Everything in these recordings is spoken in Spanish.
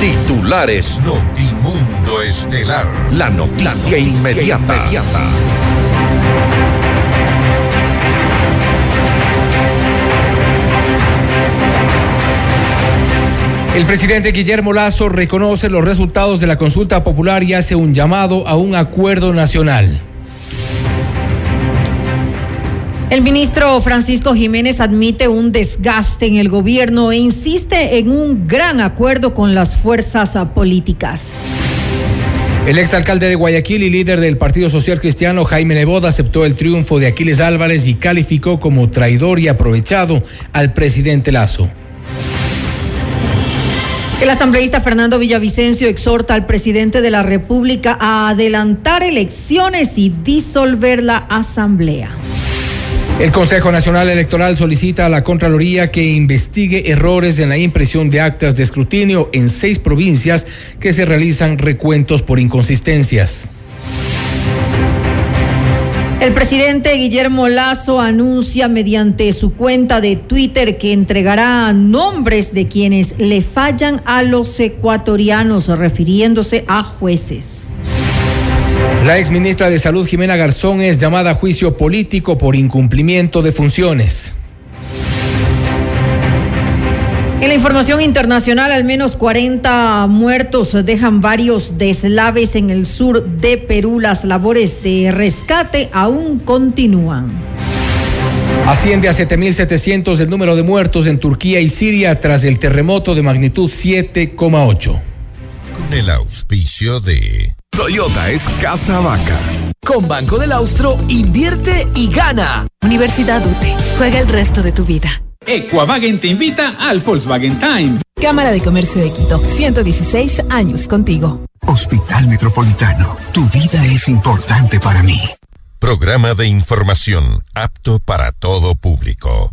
Titulares Notimundo Estelar. La noticia, inmediata. inmediata. El presidente Guillermo Lazo reconoce los resultados de la consulta popular y hace un llamado a un acuerdo nacional. El ministro Francisco Jiménez admite un desgaste en el gobierno e insiste en un gran acuerdo con las fuerzas políticas. El exalcalde de Guayaquil y líder del Partido Social Cristiano, Jaime Neboda, aceptó el triunfo de Aquiles Álvarez y calificó como traidor y aprovechado al presidente Lazo. El asambleísta Fernando Villavicencio exhorta al presidente de la República a adelantar elecciones y disolver la asamblea. El Consejo Nacional Electoral solicita a la Contraloría que investigue errores en la impresión de actas de escrutinio en seis provincias que se realizan recuentos por inconsistencias. El presidente Guillermo Lazo anuncia mediante su cuenta de Twitter que entregará nombres de quienes le fallan a los ecuatorianos, refiriéndose a jueces. La ex ministra de Salud, Jimena Garzón, es llamada a juicio político por incumplimiento de funciones. En la información internacional, al menos 40 muertos dejan varios deslaves en el sur de Perú. Las labores de rescate aún continúan. Asciende a 7.700 el número de muertos en Turquía y Siria tras el terremoto de magnitud 7,8. Con el auspicio de... Toyota es casa vaca. Con Banco del Austro, invierte y gana. Universidad UTE. Juega el resto de tu vida. Equavagen te invita al Volkswagen Times. Cámara de Comercio de Quito. 116 años contigo. Hospital Metropolitano. Tu vida es importante para mí. Programa de información apto para todo público.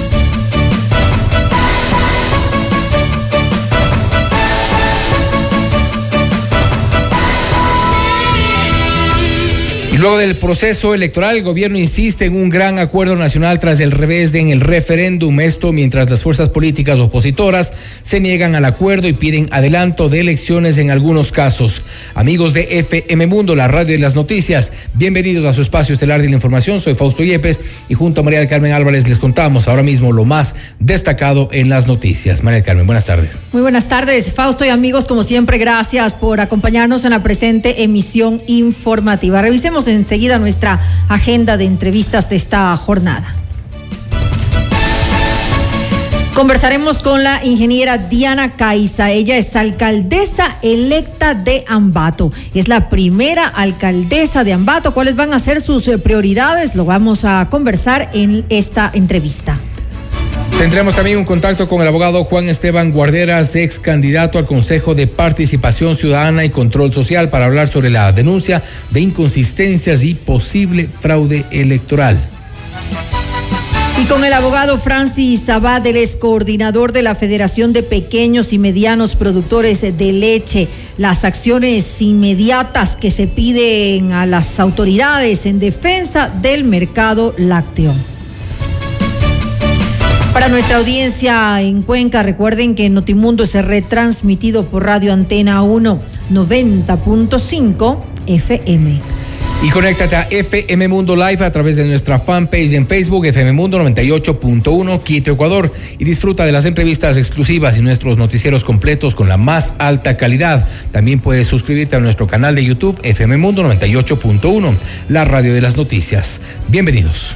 Luego del proceso electoral, el gobierno insiste en un gran acuerdo nacional tras el revés de en el referéndum. Esto mientras las fuerzas políticas opositoras se niegan al acuerdo y piden adelanto de elecciones en algunos casos. Amigos de FM Mundo, la radio y las noticias, bienvenidos a su espacio estelar de la información. Soy Fausto Yepes y junto a María del Carmen Álvarez les contamos ahora mismo lo más destacado en las noticias. María del Carmen, buenas tardes. Muy buenas tardes, Fausto y amigos, como siempre, gracias por acompañarnos en la presente emisión informativa. Revisemos enseguida nuestra agenda de entrevistas de esta jornada. Conversaremos con la ingeniera Diana Caiza. Ella es alcaldesa electa de Ambato. Es la primera alcaldesa de Ambato. ¿Cuáles van a ser sus eh, prioridades? Lo vamos a conversar en esta entrevista. Tendremos también un contacto con el abogado Juan Esteban Guarderas, ex candidato al Consejo de Participación Ciudadana y Control Social, para hablar sobre la denuncia de inconsistencias y posible fraude electoral. Y con el abogado Francis Abad, él es coordinador de la Federación de Pequeños y Medianos Productores de Leche, las acciones inmediatas que se piden a las autoridades en defensa del mercado lácteo. Para nuestra audiencia en Cuenca, recuerden que Notimundo es retransmitido por Radio Antena 1 90.5 FM. Y conéctate a FM Mundo Live a través de nuestra fanpage en Facebook, FM Mundo 98.1 Quito, Ecuador. Y disfruta de las entrevistas exclusivas y nuestros noticieros completos con la más alta calidad. También puedes suscribirte a nuestro canal de YouTube, FM Mundo 98.1, la radio de las noticias. Bienvenidos.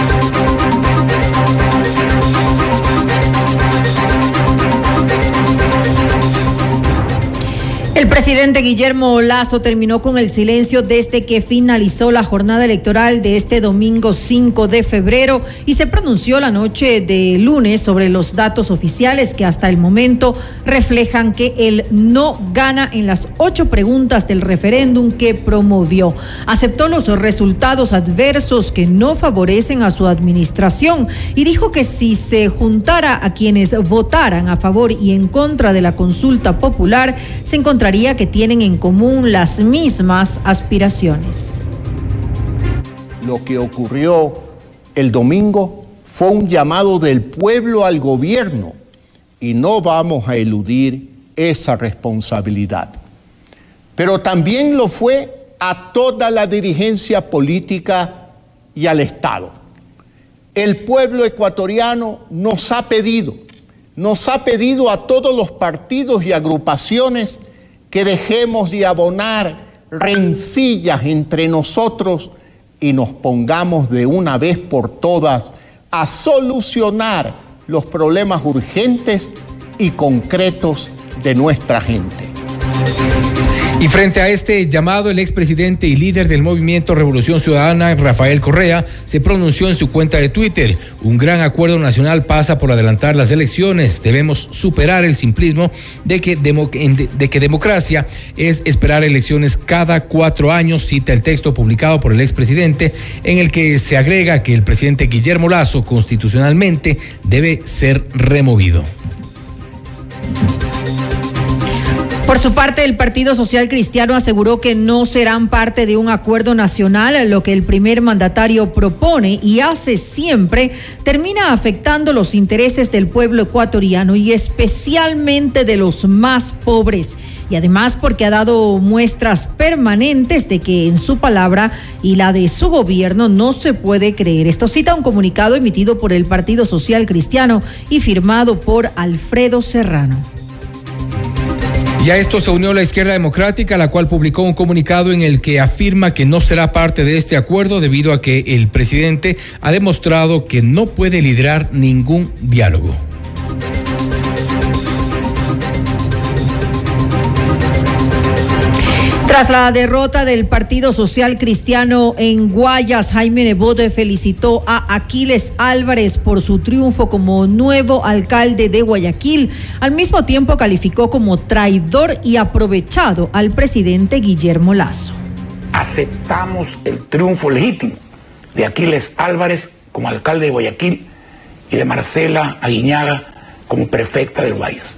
El presidente Guillermo Lazo terminó con el silencio desde que finalizó la jornada electoral de este domingo 5 de febrero y se pronunció la noche de lunes sobre los datos oficiales que hasta el momento reflejan que él no gana en las ocho preguntas del referéndum que promovió. Aceptó los resultados adversos que no favorecen a su administración y dijo que si se juntara a quienes votaran a favor y en contra de la consulta popular, se encontraría que tienen en común las mismas aspiraciones. Lo que ocurrió el domingo fue un llamado del pueblo al gobierno y no vamos a eludir esa responsabilidad. Pero también lo fue a toda la dirigencia política y al Estado. El pueblo ecuatoriano nos ha pedido, nos ha pedido a todos los partidos y agrupaciones que dejemos de abonar rencillas entre nosotros y nos pongamos de una vez por todas a solucionar los problemas urgentes y concretos de nuestra gente. Y frente a este llamado, el expresidente y líder del movimiento Revolución Ciudadana, Rafael Correa, se pronunció en su cuenta de Twitter. Un gran acuerdo nacional pasa por adelantar las elecciones. Debemos superar el simplismo de que, de que democracia es esperar elecciones cada cuatro años, cita el texto publicado por el expresidente, en el que se agrega que el presidente Guillermo Lazo constitucionalmente debe ser removido. Por su parte, el Partido Social Cristiano aseguró que no serán parte de un acuerdo nacional, lo que el primer mandatario propone y hace siempre termina afectando los intereses del pueblo ecuatoriano y especialmente de los más pobres. Y además porque ha dado muestras permanentes de que en su palabra y la de su gobierno no se puede creer. Esto cita un comunicado emitido por el Partido Social Cristiano y firmado por Alfredo Serrano. Y a esto se unió la izquierda democrática, la cual publicó un comunicado en el que afirma que no será parte de este acuerdo debido a que el presidente ha demostrado que no puede liderar ningún diálogo. Tras la derrota del Partido Social Cristiano en Guayas, Jaime Nebot felicitó a Aquiles Álvarez por su triunfo como nuevo alcalde de Guayaquil. Al mismo tiempo calificó como traidor y aprovechado al presidente Guillermo Lazo. Aceptamos el triunfo legítimo de Aquiles Álvarez como alcalde de Guayaquil y de Marcela Aguiñaga como prefecta del Guayas.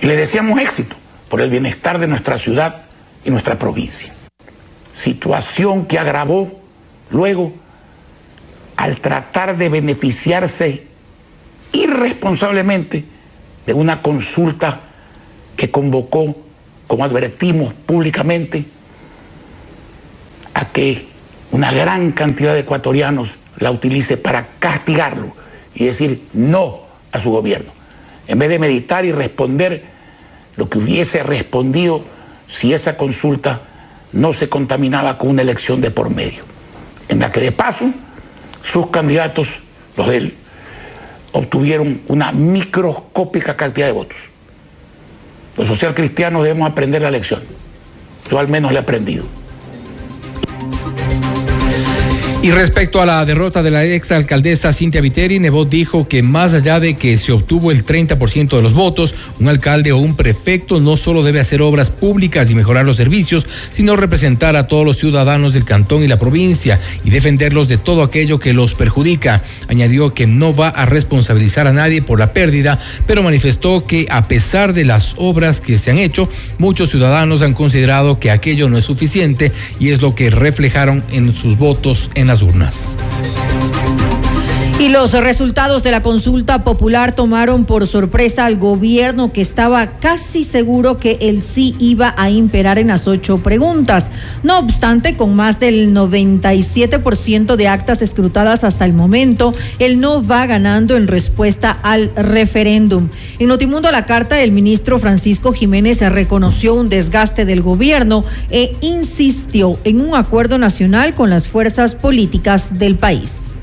Y le deseamos éxito por el bienestar de nuestra ciudad en nuestra provincia. Situación que agravó luego al tratar de beneficiarse irresponsablemente de una consulta que convocó, como advertimos públicamente, a que una gran cantidad de ecuatorianos la utilice para castigarlo y decir no a su gobierno, en vez de meditar y responder lo que hubiese respondido si esa consulta no se contaminaba con una elección de por medio, en la que de paso sus candidatos, los de él, obtuvieron una microscópica cantidad de votos. Los social cristianos debemos aprender la lección. Yo al menos la he aprendido. Y respecto a la derrota de la ex alcaldesa Cintia Viteri, Nebot dijo que más allá de que se obtuvo el 30% de los votos, un alcalde o un prefecto no solo debe hacer obras públicas y mejorar los servicios, sino representar a todos los ciudadanos del cantón y la provincia y defenderlos de todo aquello que los perjudica. Añadió que no va a responsabilizar a nadie por la pérdida, pero manifestó que a pesar de las obras que se han hecho, muchos ciudadanos han considerado que aquello no es suficiente y es lo que reflejaron en sus votos en las urnas. Y los resultados de la consulta popular tomaron por sorpresa al gobierno que estaba casi seguro que el sí iba a imperar en las ocho preguntas. No obstante, con más del 97% de actas escrutadas hasta el momento, el no va ganando en respuesta al referéndum. En Notimundo la carta del ministro Francisco Jiménez reconoció un desgaste del gobierno e insistió en un acuerdo nacional con las fuerzas políticas del país.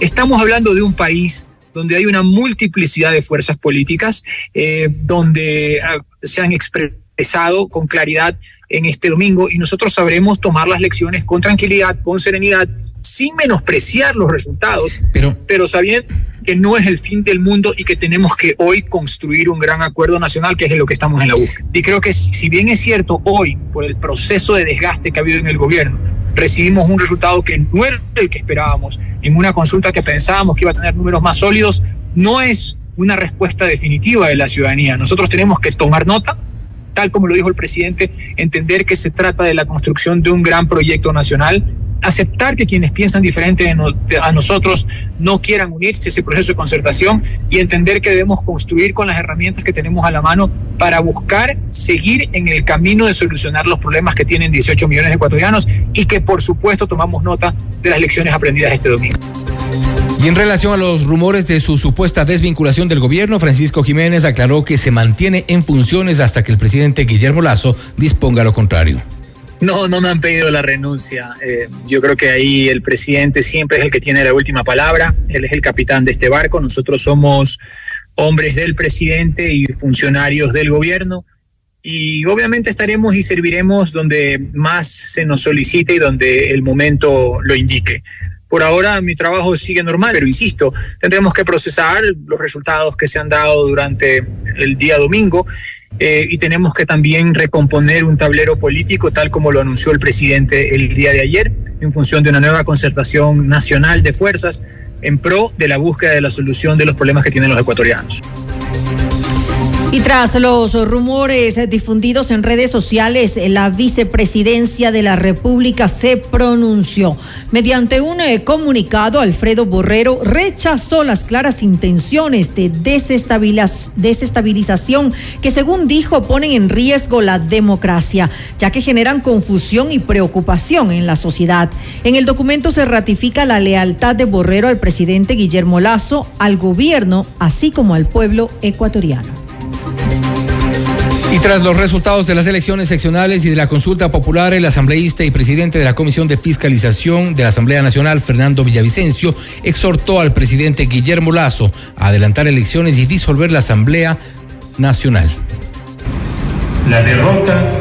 Estamos hablando de un país donde hay una multiplicidad de fuerzas políticas, eh, donde ah, se han expresado expresado con claridad en este domingo y nosotros sabremos tomar las lecciones con tranquilidad, con serenidad, sin menospreciar los resultados, pero, pero sabiendo que no es el fin del mundo y que tenemos que hoy construir un gran acuerdo nacional, que es en lo que estamos en la búsqueda. Y creo que si bien es cierto, hoy, por el proceso de desgaste que ha habido en el gobierno, recibimos un resultado que no era el que esperábamos, en una consulta que pensábamos que iba a tener números más sólidos, no es una respuesta definitiva de la ciudadanía. Nosotros tenemos que tomar nota, tal como lo dijo el presidente, entender que se trata de la construcción de un gran proyecto nacional, aceptar que quienes piensan diferente a nosotros no quieran unirse a ese proceso de concertación y entender que debemos construir con las herramientas que tenemos a la mano para buscar seguir en el camino de solucionar los problemas que tienen 18 millones de ecuatorianos y que por supuesto tomamos nota de las lecciones aprendidas este domingo. Y en relación a los rumores de su supuesta desvinculación del gobierno, Francisco Jiménez aclaró que se mantiene en funciones hasta que el presidente Guillermo Lazo disponga lo contrario. No, no me han pedido la renuncia. Eh, yo creo que ahí el presidente siempre es el que tiene la última palabra. Él es el capitán de este barco. Nosotros somos hombres del presidente y funcionarios del gobierno. Y obviamente estaremos y serviremos donde más se nos solicite y donde el momento lo indique. Por ahora mi trabajo sigue normal, pero insisto, tendremos que procesar los resultados que se han dado durante el día domingo eh, y tenemos que también recomponer un tablero político tal como lo anunció el presidente el día de ayer en función de una nueva concertación nacional de fuerzas en pro de la búsqueda de la solución de los problemas que tienen los ecuatorianos. Y tras los rumores difundidos en redes sociales, la vicepresidencia de la República se pronunció. Mediante un eh, comunicado, Alfredo Borrero rechazó las claras intenciones de desestabilización que, según dijo, ponen en riesgo la democracia, ya que generan confusión y preocupación en la sociedad. En el documento se ratifica la lealtad de Borrero al presidente Guillermo Lazo, al gobierno, así como al pueblo ecuatoriano. Y tras los resultados de las elecciones seccionales y de la consulta popular, el asambleísta y presidente de la Comisión de Fiscalización de la Asamblea Nacional, Fernando Villavicencio, exhortó al presidente Guillermo Lazo a adelantar elecciones y disolver la Asamblea Nacional. La derrota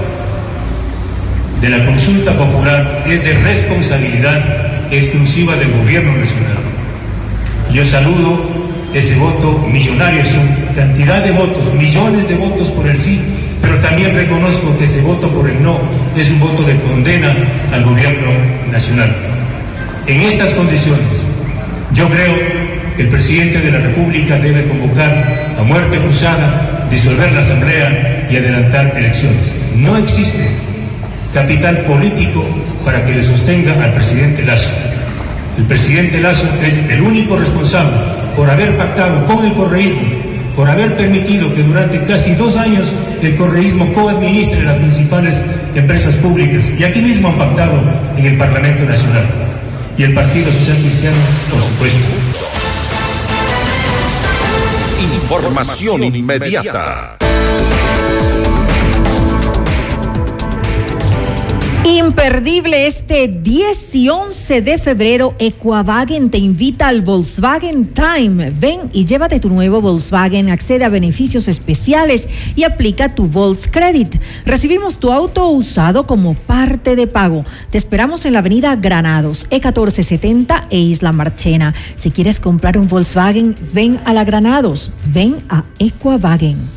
de la consulta popular es de responsabilidad exclusiva del gobierno nacional. Yo saludo ese voto millonario, es una cantidad de votos, millones de votos por el sí, pero también reconozco que ese voto por el no es un voto de condena al gobierno nacional. En estas condiciones, yo creo que el presidente de la República debe convocar a muerte cruzada, disolver la Asamblea y adelantar elecciones. No existe capital político para que le sostenga al presidente Lazo. El presidente Lazo es el único responsable por haber pactado con el correísmo, por haber permitido que durante casi dos años el correísmo coadministre las principales empresas públicas. Y aquí mismo han pactado en el Parlamento Nacional. Y el Partido Social Cristiano, por supuesto. Información inmediata. Imperdible este 10 y 11 de febrero, Equavagen te invita al Volkswagen Time. Ven y llévate tu nuevo Volkswagen, accede a beneficios especiales y aplica tu Volks Credit. Recibimos tu auto usado como parte de pago. Te esperamos en la avenida Granados, E1470 e Isla Marchena. Si quieres comprar un Volkswagen, ven a la Granados, ven a Equavagen.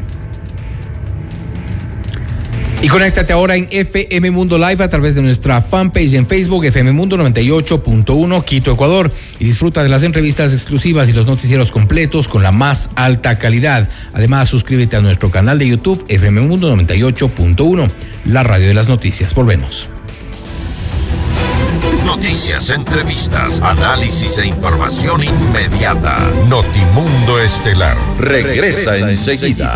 Y conéctate ahora en FM Mundo Live a través de nuestra fanpage en Facebook, FM Mundo 98.1 Quito, Ecuador. Y disfruta de las entrevistas exclusivas y los noticieros completos con la más alta calidad. Además, suscríbete a nuestro canal de YouTube, FM Mundo 98.1, la radio de las noticias. Volvemos. Noticias, entrevistas, análisis e información inmediata. Notimundo Estelar regresa, enseguida.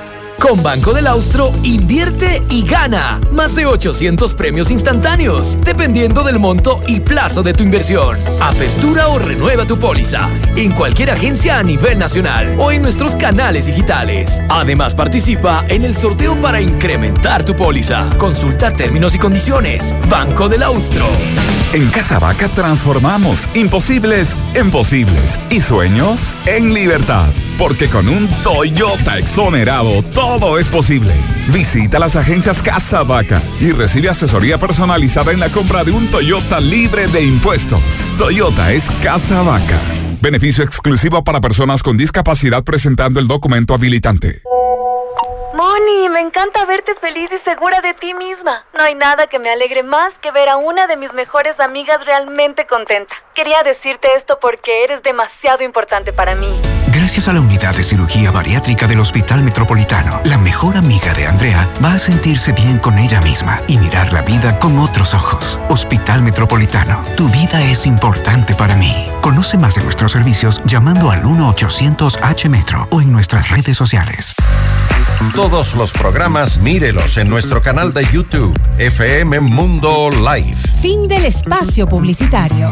Con Banco del Austro, invierte y gana. Más de 800 premios instantáneos, dependiendo del monto y plazo de tu inversión. Apertura o renueva tu póliza en cualquier agencia a nivel nacional o en nuestros canales digitales. Además, participa en el sorteo para incrementar tu póliza. Consulta términos y condiciones. Banco del Austro. En Casabaca transformamos imposibles en posibles y sueños en libertad. Porque con un Toyota exonerado todo es posible. Visita las agencias Casa Vaca y recibe asesoría personalizada en la compra de un Toyota libre de impuestos. Toyota es Casa Vaca. Beneficio exclusivo para personas con discapacidad presentando el documento habilitante. Moni, me encanta verte feliz y segura de ti misma. No hay nada que me alegre más que ver a una de mis mejores amigas realmente contenta. Quería decirte esto porque eres demasiado importante para mí. Gracias a la unidad de cirugía bariátrica del Hospital Metropolitano, la mejor amiga de Andrea va a sentirse bien con ella misma y mirar la vida con otros ojos. Hospital Metropolitano, tu vida es importante para mí. Conoce más de nuestros servicios llamando al 1-800-H-Metro o en nuestras redes sociales. Todos los programas mírelos en nuestro canal de YouTube, FM Mundo Live. Fin del espacio publicitario.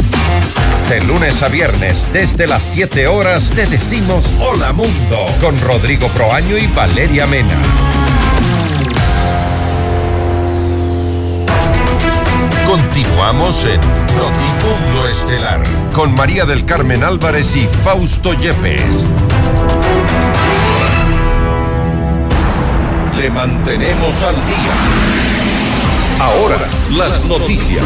De lunes a viernes, desde las 7 horas, te decimos Hola Mundo con Rodrigo Proaño y Valeria Mena. Continuamos en Notimundo Estelar con María del Carmen Álvarez y Fausto Yepes. Le mantenemos al día. Ahora, las noticias.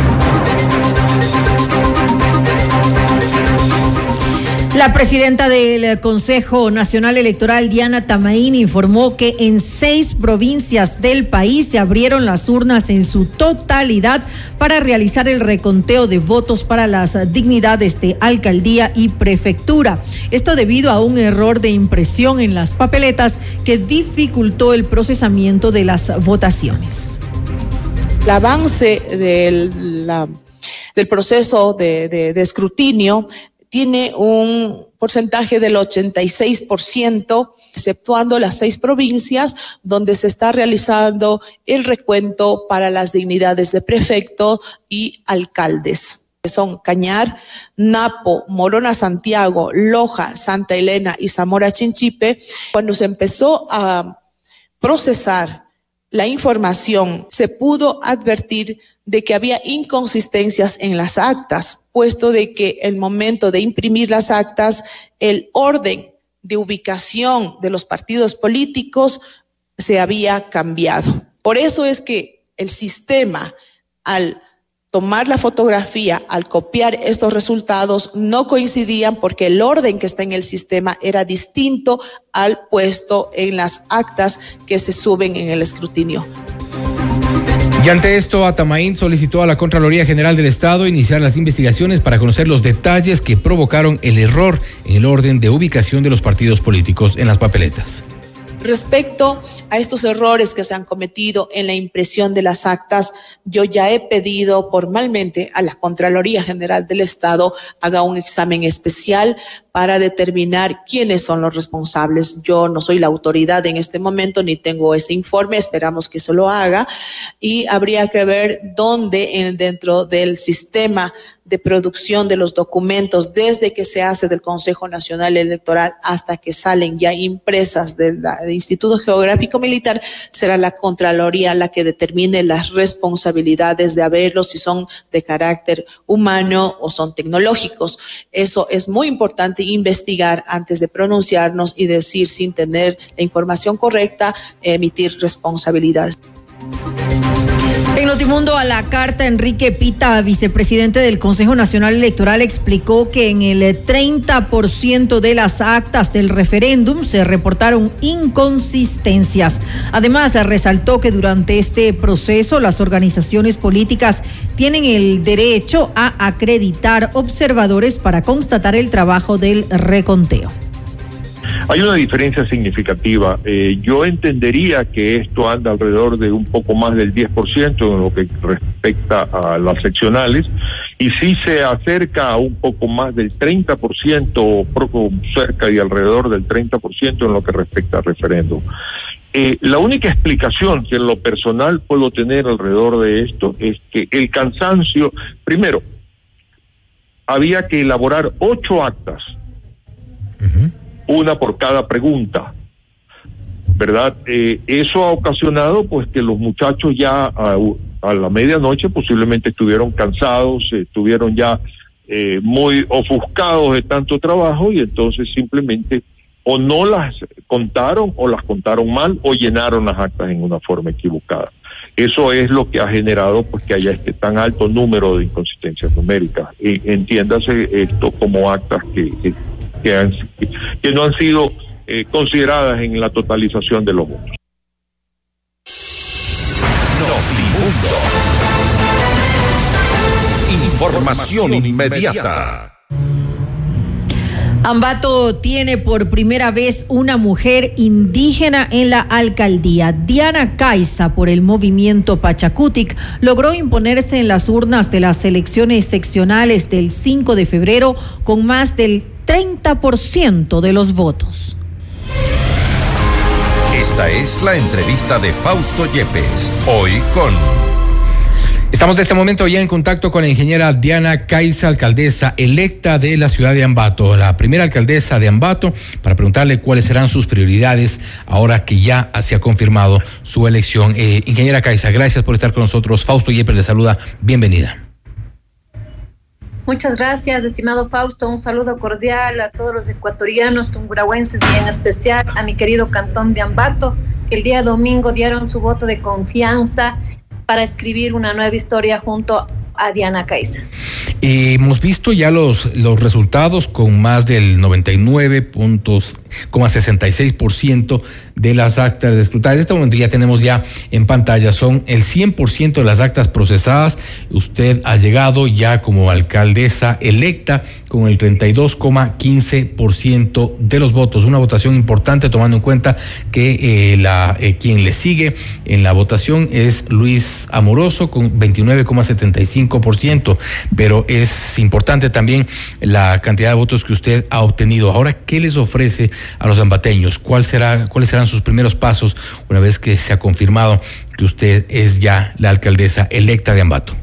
La presidenta del Consejo Nacional Electoral, Diana Tamaín, informó que en seis provincias del país se abrieron las urnas en su totalidad para realizar el reconteo de votos para las dignidades de alcaldía y prefectura. Esto debido a un error de impresión en las papeletas que dificultó el procesamiento de las votaciones. El avance del, proceso de escrutinio tiene un porcentaje del 86%, exceptuando las seis provincias donde se está realizando el recuento para las dignidades de prefecto y alcaldes. Son Cañar, Napo, Morona Santiago, Loja, Santa Elena y Zamora Chinchipe. Cuando se empezó a procesar la información, se pudo advertir de que había inconsistencias en las actas, puesto de que el momento de imprimir las actas, el orden de ubicación de los partidos políticos se había cambiado. Por eso es que el sistema, al tomar la fotografía, al copiar estos resultados, no coincidían porque el orden que está en el sistema era distinto al puesto en las actas que se suben en el escrutinio. Y ante esto, Atamaín solicitó a la Contraloría General del Estado iniciar las investigaciones para conocer los detalles que provocaron el error en el orden de ubicación de los partidos políticos en las papeletas. Respecto a estos errores que se han cometido en la impresión de las actas, yo ya he pedido formalmente a la Contraloría General del Estado haga un examen especial para determinar quiénes son los responsables. Yo no soy la autoridad en este momento ni tengo ese informe, esperamos que eso lo haga y habría que ver dónde en, dentro del sistema de producción de los documentos desde que se hace del Consejo Nacional Electoral hasta que salen ya impresas del, Instituto Geográfico Militar, será la Contraloría la que determine las responsabilidades de haberlos, si son de carácter humano o son tecnológicos. Eso es muy importante investigar antes de pronunciarnos y decir sin tener la información correcta, emitir responsabilidades. En Notimundo a la carta, Enrique Pita, vicepresidente del Consejo Nacional Electoral, explicó que en el 30% de las actas del referéndum se reportaron inconsistencias. Además, resaltó que durante este proceso las organizaciones políticas tienen el derecho a acreditar observadores para constatar el trabajo del reconteo. Hay una diferencia significativa. Eh, yo entendería que esto anda alrededor de un poco más del 10% en lo que respecta a las seccionales y si se acerca a un poco más del 30%, poco cerca y alrededor del 30% en lo que respecta al referéndum. Eh, la única explicación que en lo personal puedo tener alrededor de esto es que el cansancio, primero, había que elaborar ocho actas una por cada pregunta. ¿Verdad? Eh, eso ha ocasionado pues que los muchachos ya a, la medianoche posiblemente estuvieron cansados, estuvieron ya eh, muy ofuscados de tanto trabajo y entonces simplemente o no las contaron o las contaron mal o llenaron las actas en una forma equivocada. Eso es lo que ha generado pues que haya este tan alto número de inconsistencias numéricas. entiéndase esto como actas que que, no han sido eh, consideradas en la totalización de los votos. Información inmediata. Ambato tiene por primera vez una mujer indígena en la alcaldía. Diana Caiza, por el movimiento Pachacutic, logró imponerse en las urnas de las elecciones seccionales del 5 de febrero con más del 30% de los votos. Esta es la entrevista de Fausto Yepes, hoy con... Estamos en este momento ya en contacto con la ingeniera Diana Caiza, alcaldesa electa de la ciudad de Ambato, la primera alcaldesa de Ambato, para preguntarle cuáles serán sus prioridades ahora que ya se ha confirmado su elección. Eh, ingeniera Caiza, gracias por estar con nosotros. Fausto Yepes le saluda. Bienvenida. Muchas gracias, estimado Fausto. Un saludo cordial a todos los ecuatorianos, tungurahuenses y en especial a mi querido cantón de Ambato, que el día domingo dieron su voto de confianza para escribir una nueva historia junto a Diana Caiza. hemos visto ya los, los resultados con más del 99.66% de las actas de escrutar. En este momento ya tenemos ya en pantalla, son el 100% de las actas procesadas. Usted ha llegado ya como alcaldesa electa con el 32,15% de los votos. Una votación importante tomando en cuenta que eh, la, eh, quien le sigue en la votación es Luis Amoroso con 29,75%, pero es importante también la cantidad de votos que usted ha obtenido. Ahora, ¿qué les ofrece a los ambateños? ¿Cuál será, ¿Cuáles serán sus primeros pasos una vez que se ha confirmado que usted es ya la alcaldesa electa de Ambato?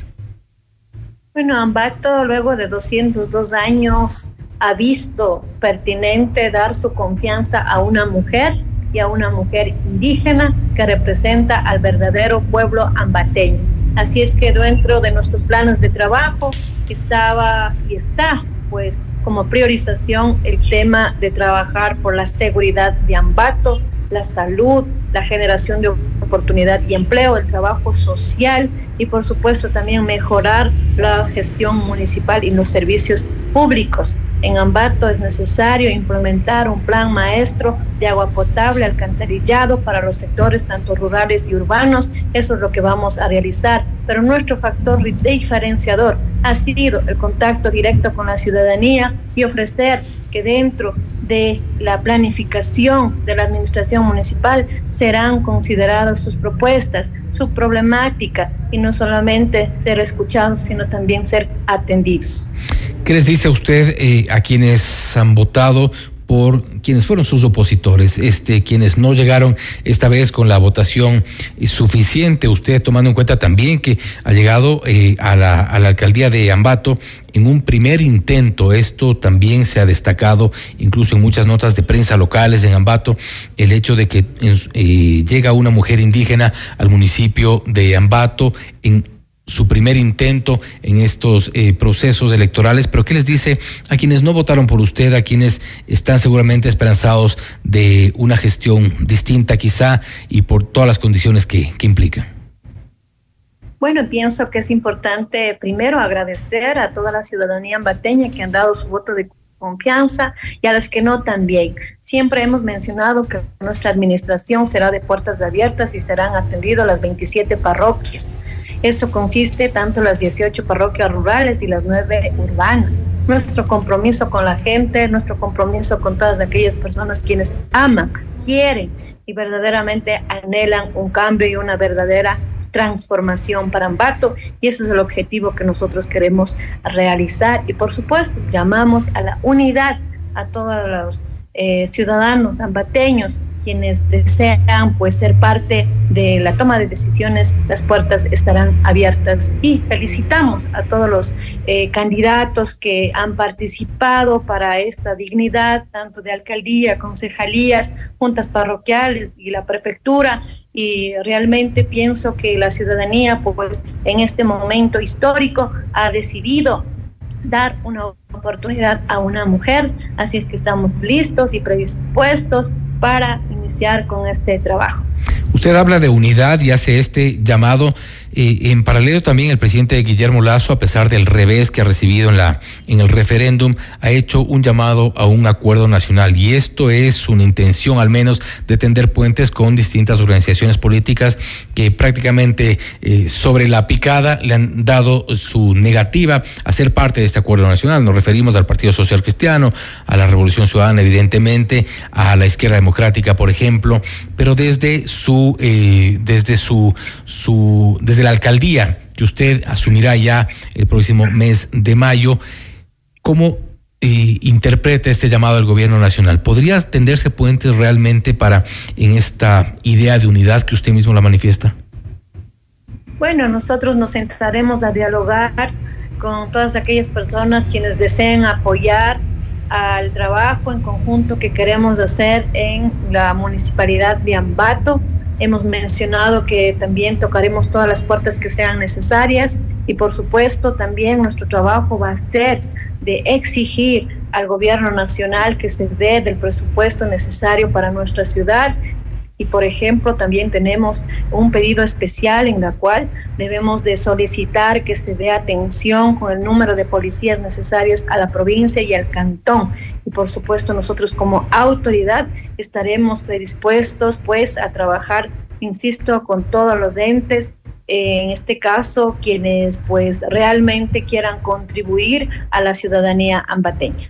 Bueno, Ambato luego de 202 años ha visto pertinente dar su confianza a una mujer y a una mujer indígena que representa al verdadero pueblo ambateño. Así es que dentro de nuestros planes de trabajo estaba y está pues como priorización el tema de trabajar por la seguridad de Ambato, la salud, la generación de oportunidad y empleo, el trabajo social y por supuesto también mejorar la gestión municipal y los servicios públicos. En Ambato es necesario implementar un plan maestro de agua potable, alcantarillado para los sectores tanto rurales y urbanos. Eso es lo que vamos a realizar. Pero nuestro factor diferenciador ha sido el contacto directo con la ciudadanía y ofrecer que dentro de la planificación de la administración municipal serán consideradas sus propuestas, su problemática y no solamente ser escuchados, sino también ser atendidos. ¿Qué les dice a usted eh, a quienes han votado por quienes fueron sus opositores, este, quienes no llegaron esta vez con la votación suficiente, usted tomando en cuenta también que ha llegado eh, a, la, a la alcaldía de Ambato en un primer intento, esto también se ha destacado incluso en muchas notas de prensa locales en Ambato, el hecho de que eh, llega una mujer indígena al municipio de Ambato en su primer intento en estos eh, procesos electorales, pero ¿qué les dice a quienes no votaron por usted, a quienes están seguramente esperanzados de una gestión distinta quizá y por todas las condiciones que, que implica? Bueno, pienso que es importante primero agradecer a toda la ciudadanía ambateña que han dado su voto de confianza y a las que no también. Siempre hemos mencionado que nuestra administración será de puertas abiertas y serán atendidas las 27 parroquias. Eso consiste tanto las 18 parroquias rurales y las 9 urbanas. Nuestro compromiso con la gente, nuestro compromiso con todas aquellas personas quienes aman, quieren y verdaderamente anhelan un cambio y una verdadera transformación para Ambato y ese es el objetivo que nosotros queremos realizar y por supuesto llamamos a la unidad a todos los eh, ciudadanos ambateños quienes desean pues ser parte de la toma de decisiones, las puertas estarán abiertas. Y felicitamos a todos los eh, candidatos que han participado para esta dignidad, tanto de alcaldía, concejalías, juntas parroquiales y la prefectura. Y realmente pienso que la ciudadanía pues en este momento histórico ha decidido dar una oportunidad a una mujer, así es que estamos listos y predispuestos para iniciar con este trabajo. Usted habla de unidad y hace este llamado en paralelo también el presidente Guillermo Lazo, a pesar del revés que ha recibido en la en el referéndum, ha hecho un llamado a un acuerdo nacional y esto es una intención al menos de tender puentes con distintas organizaciones políticas que prácticamente eh, sobre la picada le han dado su negativa a ser parte de este acuerdo nacional. Nos referimos al Partido Social Cristiano, a la Revolución Ciudadana, evidentemente, a la izquierda democrática, por ejemplo, pero desde su eh, desde su su desde la alcaldía que usted asumirá ya el próximo mes de mayo, ¿cómo eh, interpreta este llamado del gobierno nacional? ¿Podría tenderse puentes realmente para en esta idea de unidad que usted mismo la manifiesta? Bueno, nosotros nos sentaremos a dialogar con todas aquellas personas quienes deseen apoyar al trabajo en conjunto que queremos hacer en la municipalidad de Ambato Hemos mencionado que también tocaremos todas las puertas que sean necesarias y por supuesto también nuestro trabajo va a ser de exigir al gobierno nacional que se dé del presupuesto necesario para nuestra ciudad y por ejemplo también tenemos un pedido especial en la cual debemos de solicitar que se dé atención con el número de policías necesarios a la provincia y al cantón. Y por supuesto nosotros como autoridad estaremos predispuestos pues a trabajar insisto con todos los entes en este caso quienes pues realmente quieran contribuir a la ciudadanía ambateña.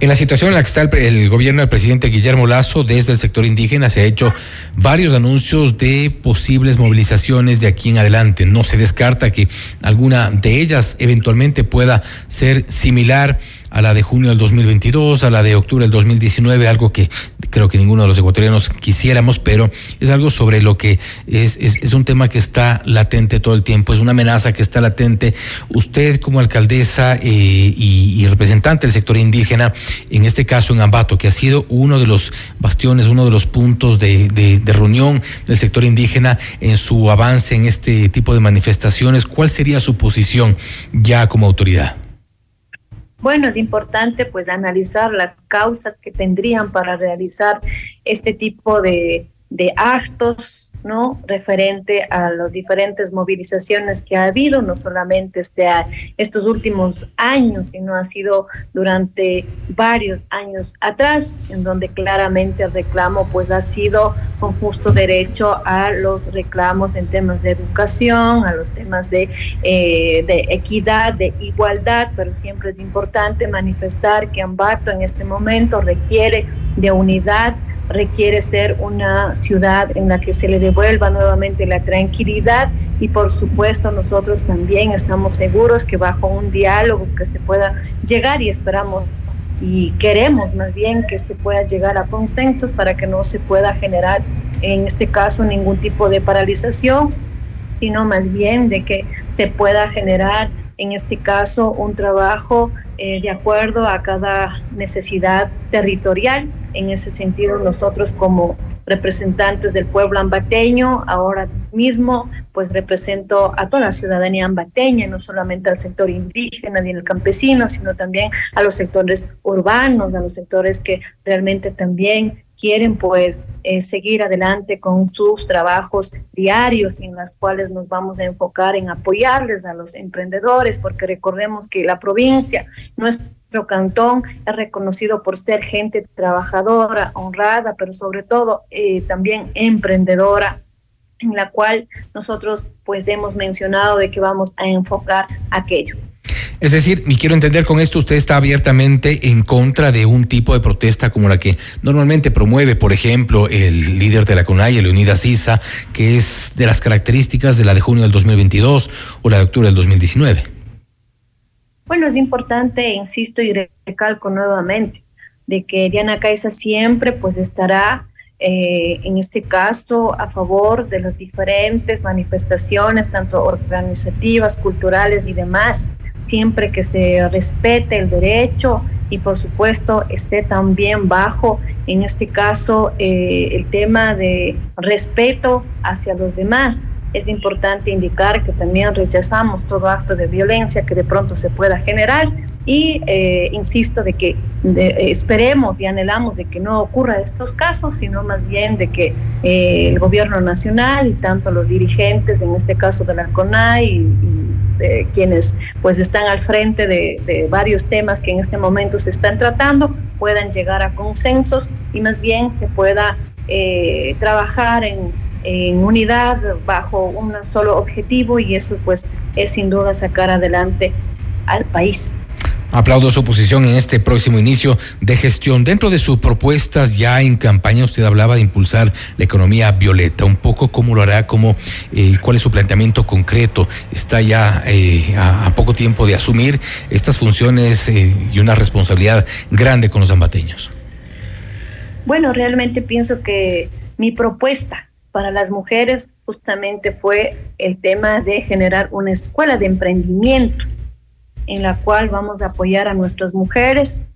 En la situación en la que está el, gobierno del presidente Guillermo Lazo, desde el sector indígena se ha hecho varios anuncios de posibles movilizaciones de aquí en adelante. No se descarta que alguna de ellas eventualmente pueda ser similar a la de junio del 2022, a la de octubre del 2019, algo que creo que ninguno de los ecuatorianos quisiéramos, pero es algo sobre lo que es, un tema que está latente todo el tiempo, es una amenaza que está latente. Usted como alcaldesa eh, y, representante del sector indígena, en este caso en Ambato, que ha sido uno de los bastiones, uno de los puntos de, de reunión del sector indígena en su avance en este tipo de manifestaciones, ¿cuál sería su posición ya como autoridad? Bueno, es importante pues analizar las causas que tendrían para realizar este tipo de, de actos ¿no? Referente a las diferentes movilizaciones que ha habido, no solamente este, estos últimos años, sino ha sido durante varios años atrás, en donde claramente el reclamo pues ha sido con justo derecho a los reclamos en temas de educación, a los temas de, eh, de equidad, de igualdad, pero siempre es importante manifestar que Ambato en este momento requiere de unidad, requiere ser una ciudad en la que se le devuelva nuevamente la tranquilidad y por supuesto nosotros también estamos seguros que bajo un diálogo que se pueda llegar y esperamos y queremos más bien que se pueda llegar a consensos para que no se pueda generar en este caso ningún tipo de paralización, sino más bien de que se pueda generar en este caso un trabajo eh, de acuerdo a cada necesidad territorial. En ese sentido, nosotros como representantes del pueblo ambateño, ahora mismo, pues represento a toda la ciudadanía ambateña, no solamente al sector indígena ni el campesino, sino también a los sectores urbanos, a los sectores que realmente también quieren pues eh, seguir adelante con sus trabajos diarios en los cuales nos vamos a enfocar en apoyarles a los emprendedores, porque recordemos que la provincia, nuestro cantón es reconocido por ser gente trabajadora, honrada, pero sobre todo eh, también emprendedora en la cual nosotros pues hemos mencionado de que vamos a enfocar aquello. Es decir, y quiero entender con esto, usted está abiertamente en contra de un tipo de protesta como la que normalmente promueve, por ejemplo, el líder de la CONAI, Leonidas Sisa, que es de las características de la de junio del 2022 o la de octubre del 2019. Bueno, es importante, insisto y recalco nuevamente, de que Diana Caiza siempre pues estará eh, en este caso a favor de las diferentes manifestaciones, tanto organizativas, culturales y demás, siempre que se respete el derecho y por supuesto esté también bajo, en este caso, eh, el tema de respeto hacia los demás es importante indicar que también rechazamos todo acto de violencia que de pronto se pueda generar y eh, insisto de que esperemos y anhelamos de que no ocurra estos casos, sino más bien de que eh, el gobierno nacional y tanto los dirigentes, en este caso de la CONAI y, quienes pues están al frente de, de varios temas que en este momento se están tratando, puedan llegar a consensos y más bien se pueda eh, trabajar en en unidad bajo un solo objetivo y eso pues es sin duda sacar adelante al país. Aplaudo su posición en este próximo inicio de gestión. Dentro de sus propuestas ya en campaña, usted hablaba de impulsar la economía violeta. Un poco cómo lo hará, cómo, eh, cuál es su planteamiento concreto. Está ya eh, a, poco tiempo de asumir estas funciones eh, y una responsabilidad grande con los ambateños. Bueno, realmente pienso que mi propuesta para las mujeres justamente fue el tema de generar una escuela de emprendimiento en la cual vamos a apoyar a nuestras mujeres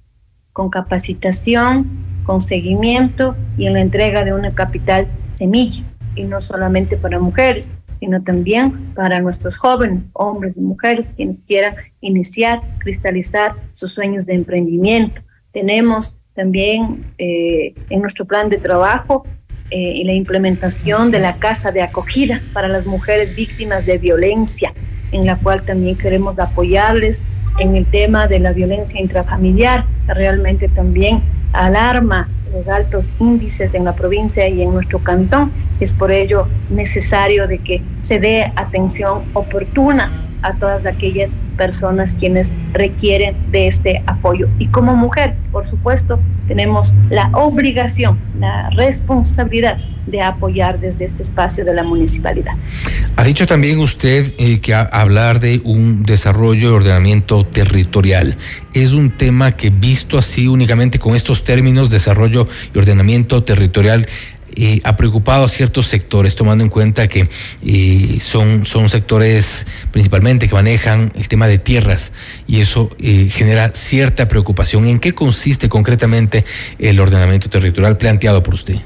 con capacitación, con seguimiento y en la entrega de una capital semilla. Y no solamente para mujeres, sino también para nuestros jóvenes, hombres y mujeres, quienes quieran iniciar, cristalizar sus sueños de emprendimiento. Tenemos también eh, en nuestro plan de trabajo eh, y la implementación de la casa de acogida para las mujeres víctimas de violencia, en la cual también queremos apoyarles en el tema de la violencia intrafamiliar, que realmente también alarma los altos índices en la provincia y en nuestro cantón. Es por ello necesario de que se dé atención oportuna a todas aquellas personas quienes requieren de este apoyo. Y como mujer, por supuesto, tenemos la obligación, la responsabilidad de apoyar desde este espacio de la municipalidad. Ha dicho también usted eh, que hablar de un desarrollo de ordenamiento territorial es un tema que visto así únicamente con estos términos, desarrollo y ordenamiento territorial, ha preocupado a ciertos sectores, tomando en cuenta que son, son sectores principalmente que manejan el tema de tierras y eso eh, genera cierta preocupación. ¿En qué consiste concretamente el ordenamiento territorial planteado por usted?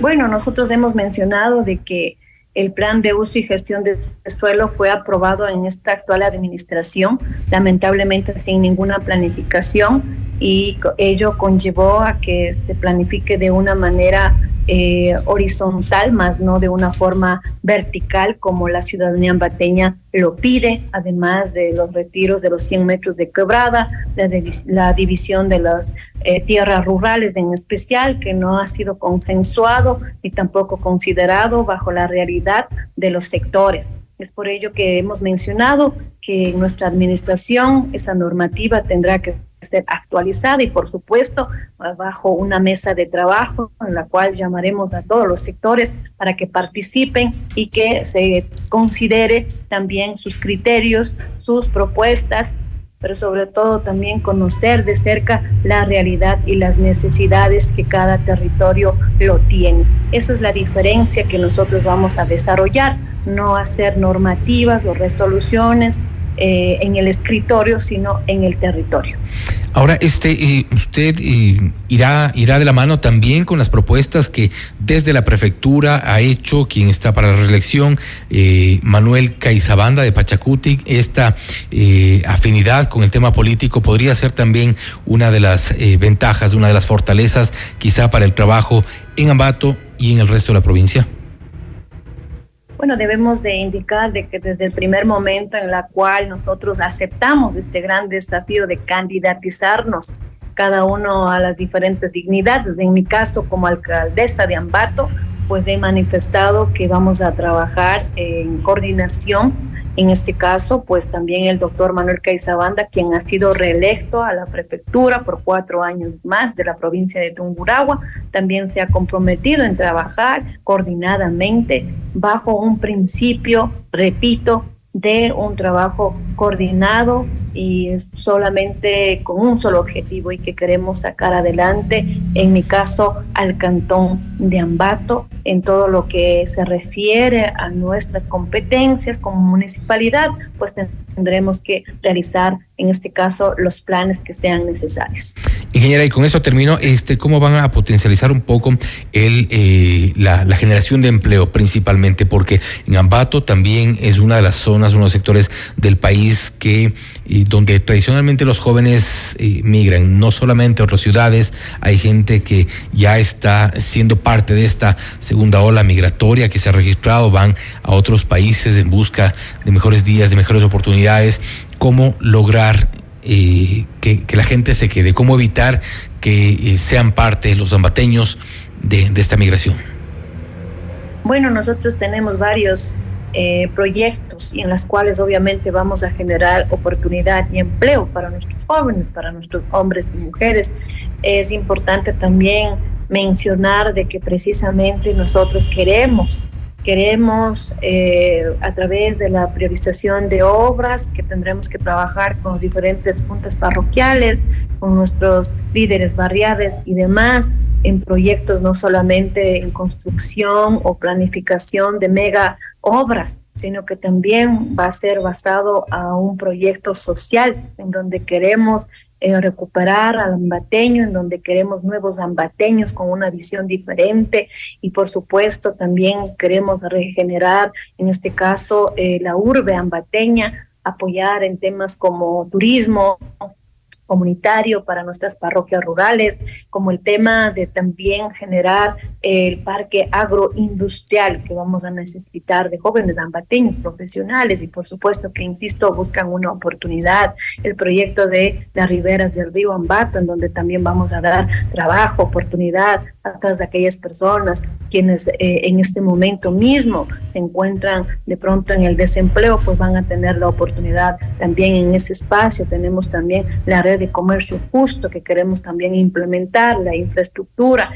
Bueno, nosotros hemos mencionado de que el plan de uso y gestión de suelo fue aprobado en esta actual administración, lamentablemente sin ninguna planificación y ello conllevó a que se planifique de una manera eh, horizontal, más no de una forma vertical como la ciudadanía ambateña lo pide, además de los retiros de los 100 metros de quebrada, la, división de las eh, tierras rurales en especial, que no ha sido consensuado y tampoco considerado bajo la realidad de los sectores. Es por ello que hemos mencionado que nuestra administración esa normativa tendrá que ser actualizada y por supuesto bajo una mesa de trabajo en la cual llamaremos a todos los sectores para que participen y que se considere también sus criterios, sus propuestas pero sobre todo también conocer de cerca la realidad y las necesidades que cada territorio lo tiene. Esa es la diferencia que nosotros vamos a desarrollar, no hacer normativas o resoluciones eh, en el escritorio, sino en el territorio. Ahora, este, usted irá, irá de la mano también con las propuestas que desde la prefectura ha hecho quien está para la reelección, eh, Manuel Caizabanda de Pachacutic. Esta eh, afinidad con el tema político podría ser también una de las ventajas, una de las fortalezas quizá para el trabajo en Ambato y en el resto de la provincia bueno, debemos de indicar de que desde el primer momento en la cual nosotros aceptamos este gran desafío de candidatizarnos cada uno a las diferentes dignidades, en mi caso como alcaldesa de Ambato, pues he manifestado que vamos a trabajar en coordinación en este caso, pues también el doctor Manuel Caizabanda, quien ha sido reelecto a la prefectura por cuatro años más de la provincia de Tunguragua, también se ha comprometido en trabajar coordinadamente bajo un principio, repito, de un trabajo coordinado y solamente con un solo objetivo y que queremos sacar adelante, en mi caso, al cantón de Ambato, en todo lo que se refiere a nuestras competencias como municipalidad, pues tendremos que realizar en este caso los planes que sean necesarios. Ingeniera, y con eso termino, este, ¿cómo van a potencializar un poco el, eh, la, generación de empleo principalmente? Porque en Ambato también es una de las zonas, uno de los sectores del país que donde tradicionalmente los jóvenes eh, migran, no solamente a otras ciudades, hay gente que ya está siendo parte de esta segunda ola migratoria que se ha registrado, van a otros países en busca de mejores días, de mejores oportunidades, cómo lograr eh, que, la gente se quede, cómo evitar que eh, sean parte los zambateños de, esta migración. Bueno, nosotros tenemos varios eh, proyectos en las cuales obviamente vamos a generar oportunidad y empleo para nuestros jóvenes, para nuestros hombres y mujeres. Es importante también mencionar de que precisamente nosotros queremos Queremos, eh, a través de la priorización de obras, que tendremos que trabajar con los diferentes juntas parroquiales, con nuestros líderes barriales y demás, en proyectos no solamente en construcción o planificación de mega obras, sino que también va a ser basado a un proyecto social en donde queremos eh, recuperar al ambateño, en donde queremos nuevos ambateños con una visión diferente. Y por supuesto también queremos regenerar, en este caso, eh, la urbe ambateña, apoyar en temas como turismo, comunitario para nuestras parroquias rurales, como el tema de también generar el parque agroindustrial que vamos a necesitar de jóvenes ambateños profesionales y por supuesto que, insisto, buscan una oportunidad, el proyecto de las riberas del río Ambato, en donde también vamos a dar trabajo, oportunidad a todas aquellas personas quienes eh, en este momento mismo se encuentran de pronto en el desempleo, pues van a tener la oportunidad también en ese espacio. Tenemos también la red de comercio justo que queremos también implementar, la infraestructura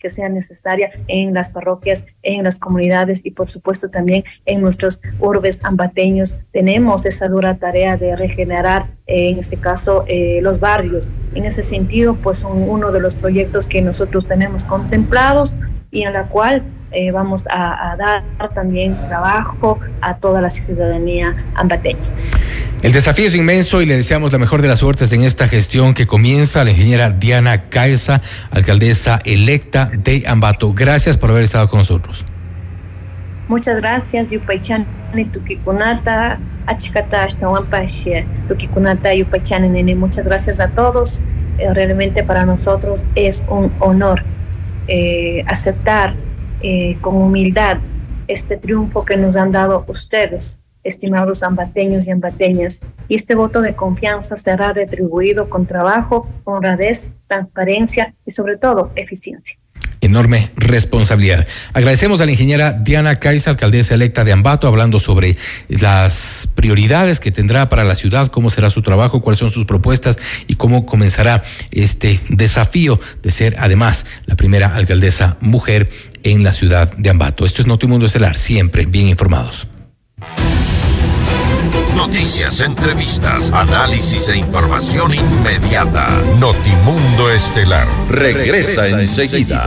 que sea necesaria en las parroquias, en las comunidades y por supuesto también en nuestros urbes ambateños. Tenemos esa dura tarea de regenerar, eh, en este caso, eh, los barrios. En ese sentido, pues son uno de los proyectos que nosotros tenemos contemplados y en la cual eh, vamos a, a, dar también trabajo a toda la ciudadanía ambateña. El desafío es inmenso y le deseamos la mejor de las suertes en esta gestión que comienza la ingeniera Diana Caesa, alcaldesa electa de Ambato. Gracias por haber estado con nosotros. Muchas gracias, Yupaychan, Tukikunata, Achikata, Tukikunata, Yupaychan, Nene. Muchas gracias a todos. Eh, realmente para nosotros es un honor eh, aceptar eh, con humildad este triunfo que nos han dado ustedes, estimados ambateños y ambateñas, y este voto de confianza será retribuido con trabajo, honradez, transparencia y sobre todo eficiencia enorme responsabilidad. Agradecemos a la ingeniera Diana Caiza, alcaldesa electa de Ambato, hablando sobre las prioridades que tendrá para la ciudad, cómo será su trabajo, cuáles son sus propuestas y cómo comenzará este desafío de ser además la primera alcaldesa mujer en la ciudad de Ambato. Esto es Notimundo Estelar, siempre bien informados. Noticias, entrevistas, análisis e información inmediata. Notimundo Estelar regresa, enseguida.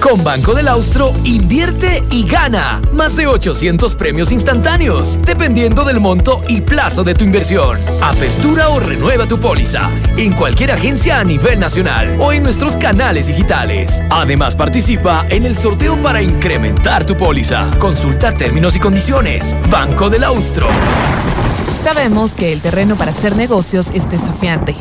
Con Banco del Austro, invierte y gana más de 800 premios instantáneos, dependiendo del monto y plazo de tu inversión. Apertura o renueva tu póliza en cualquier agencia a nivel nacional o en nuestros canales digitales. Además, participa en el sorteo para incrementar tu póliza. Consulta términos y condiciones. Banco del Austro. Sabemos que el terreno para hacer negocios es desafiante.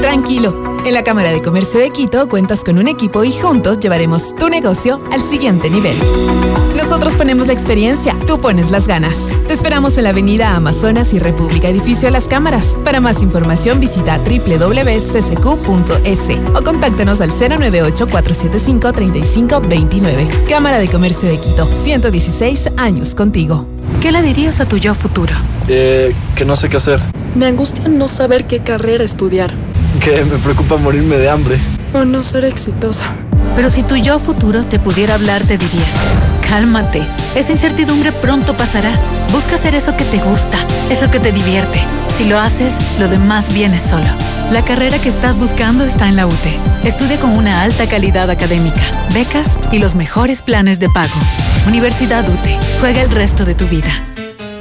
Tranquilo. En la Cámara de Comercio de Quito cuentas con un equipo y juntos llevaremos tu negocio al siguiente nivel. Nosotros ponemos la experiencia, tú pones las ganas. Te esperamos en la Avenida Amazonas y República Edificio Las Cámaras. Para más información visita www.ccq.es o contáctanos al 098-475-3529. Cámara de Comercio de Quito, 116 años contigo. ¿Qué le dirías a tu yo futuro? Eh, que no sé qué hacer. Me angustia no saber qué carrera estudiar que me preocupa morirme de hambre. O no ser exitosa. Pero si tu yo futuro te pudiera hablar, te diría, cálmate, esa incertidumbre pronto pasará. Busca hacer eso que te gusta, eso que te divierte. Si lo haces, lo demás viene solo. La carrera que estás buscando está en la UTE. Estudia con una alta calidad académica, becas y los mejores planes de pago. Universidad UTE. Juega el resto de tu vida.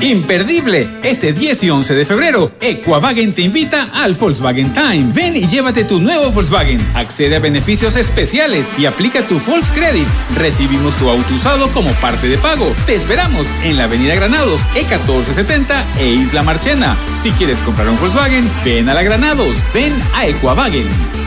Imperdible. Este 10 y 11 de febrero, Equavagen te invita al Volkswagen Time. Ven y llévate tu nuevo Volkswagen. Accede a beneficios especiales y aplica tu Volks Credit. Recibimos tu auto usado como parte de pago. Te esperamos en la Avenida Granados, E1470 e Isla Marchena. Si quieres comprar un Volkswagen, ven a la Granados. Ven a Equavagen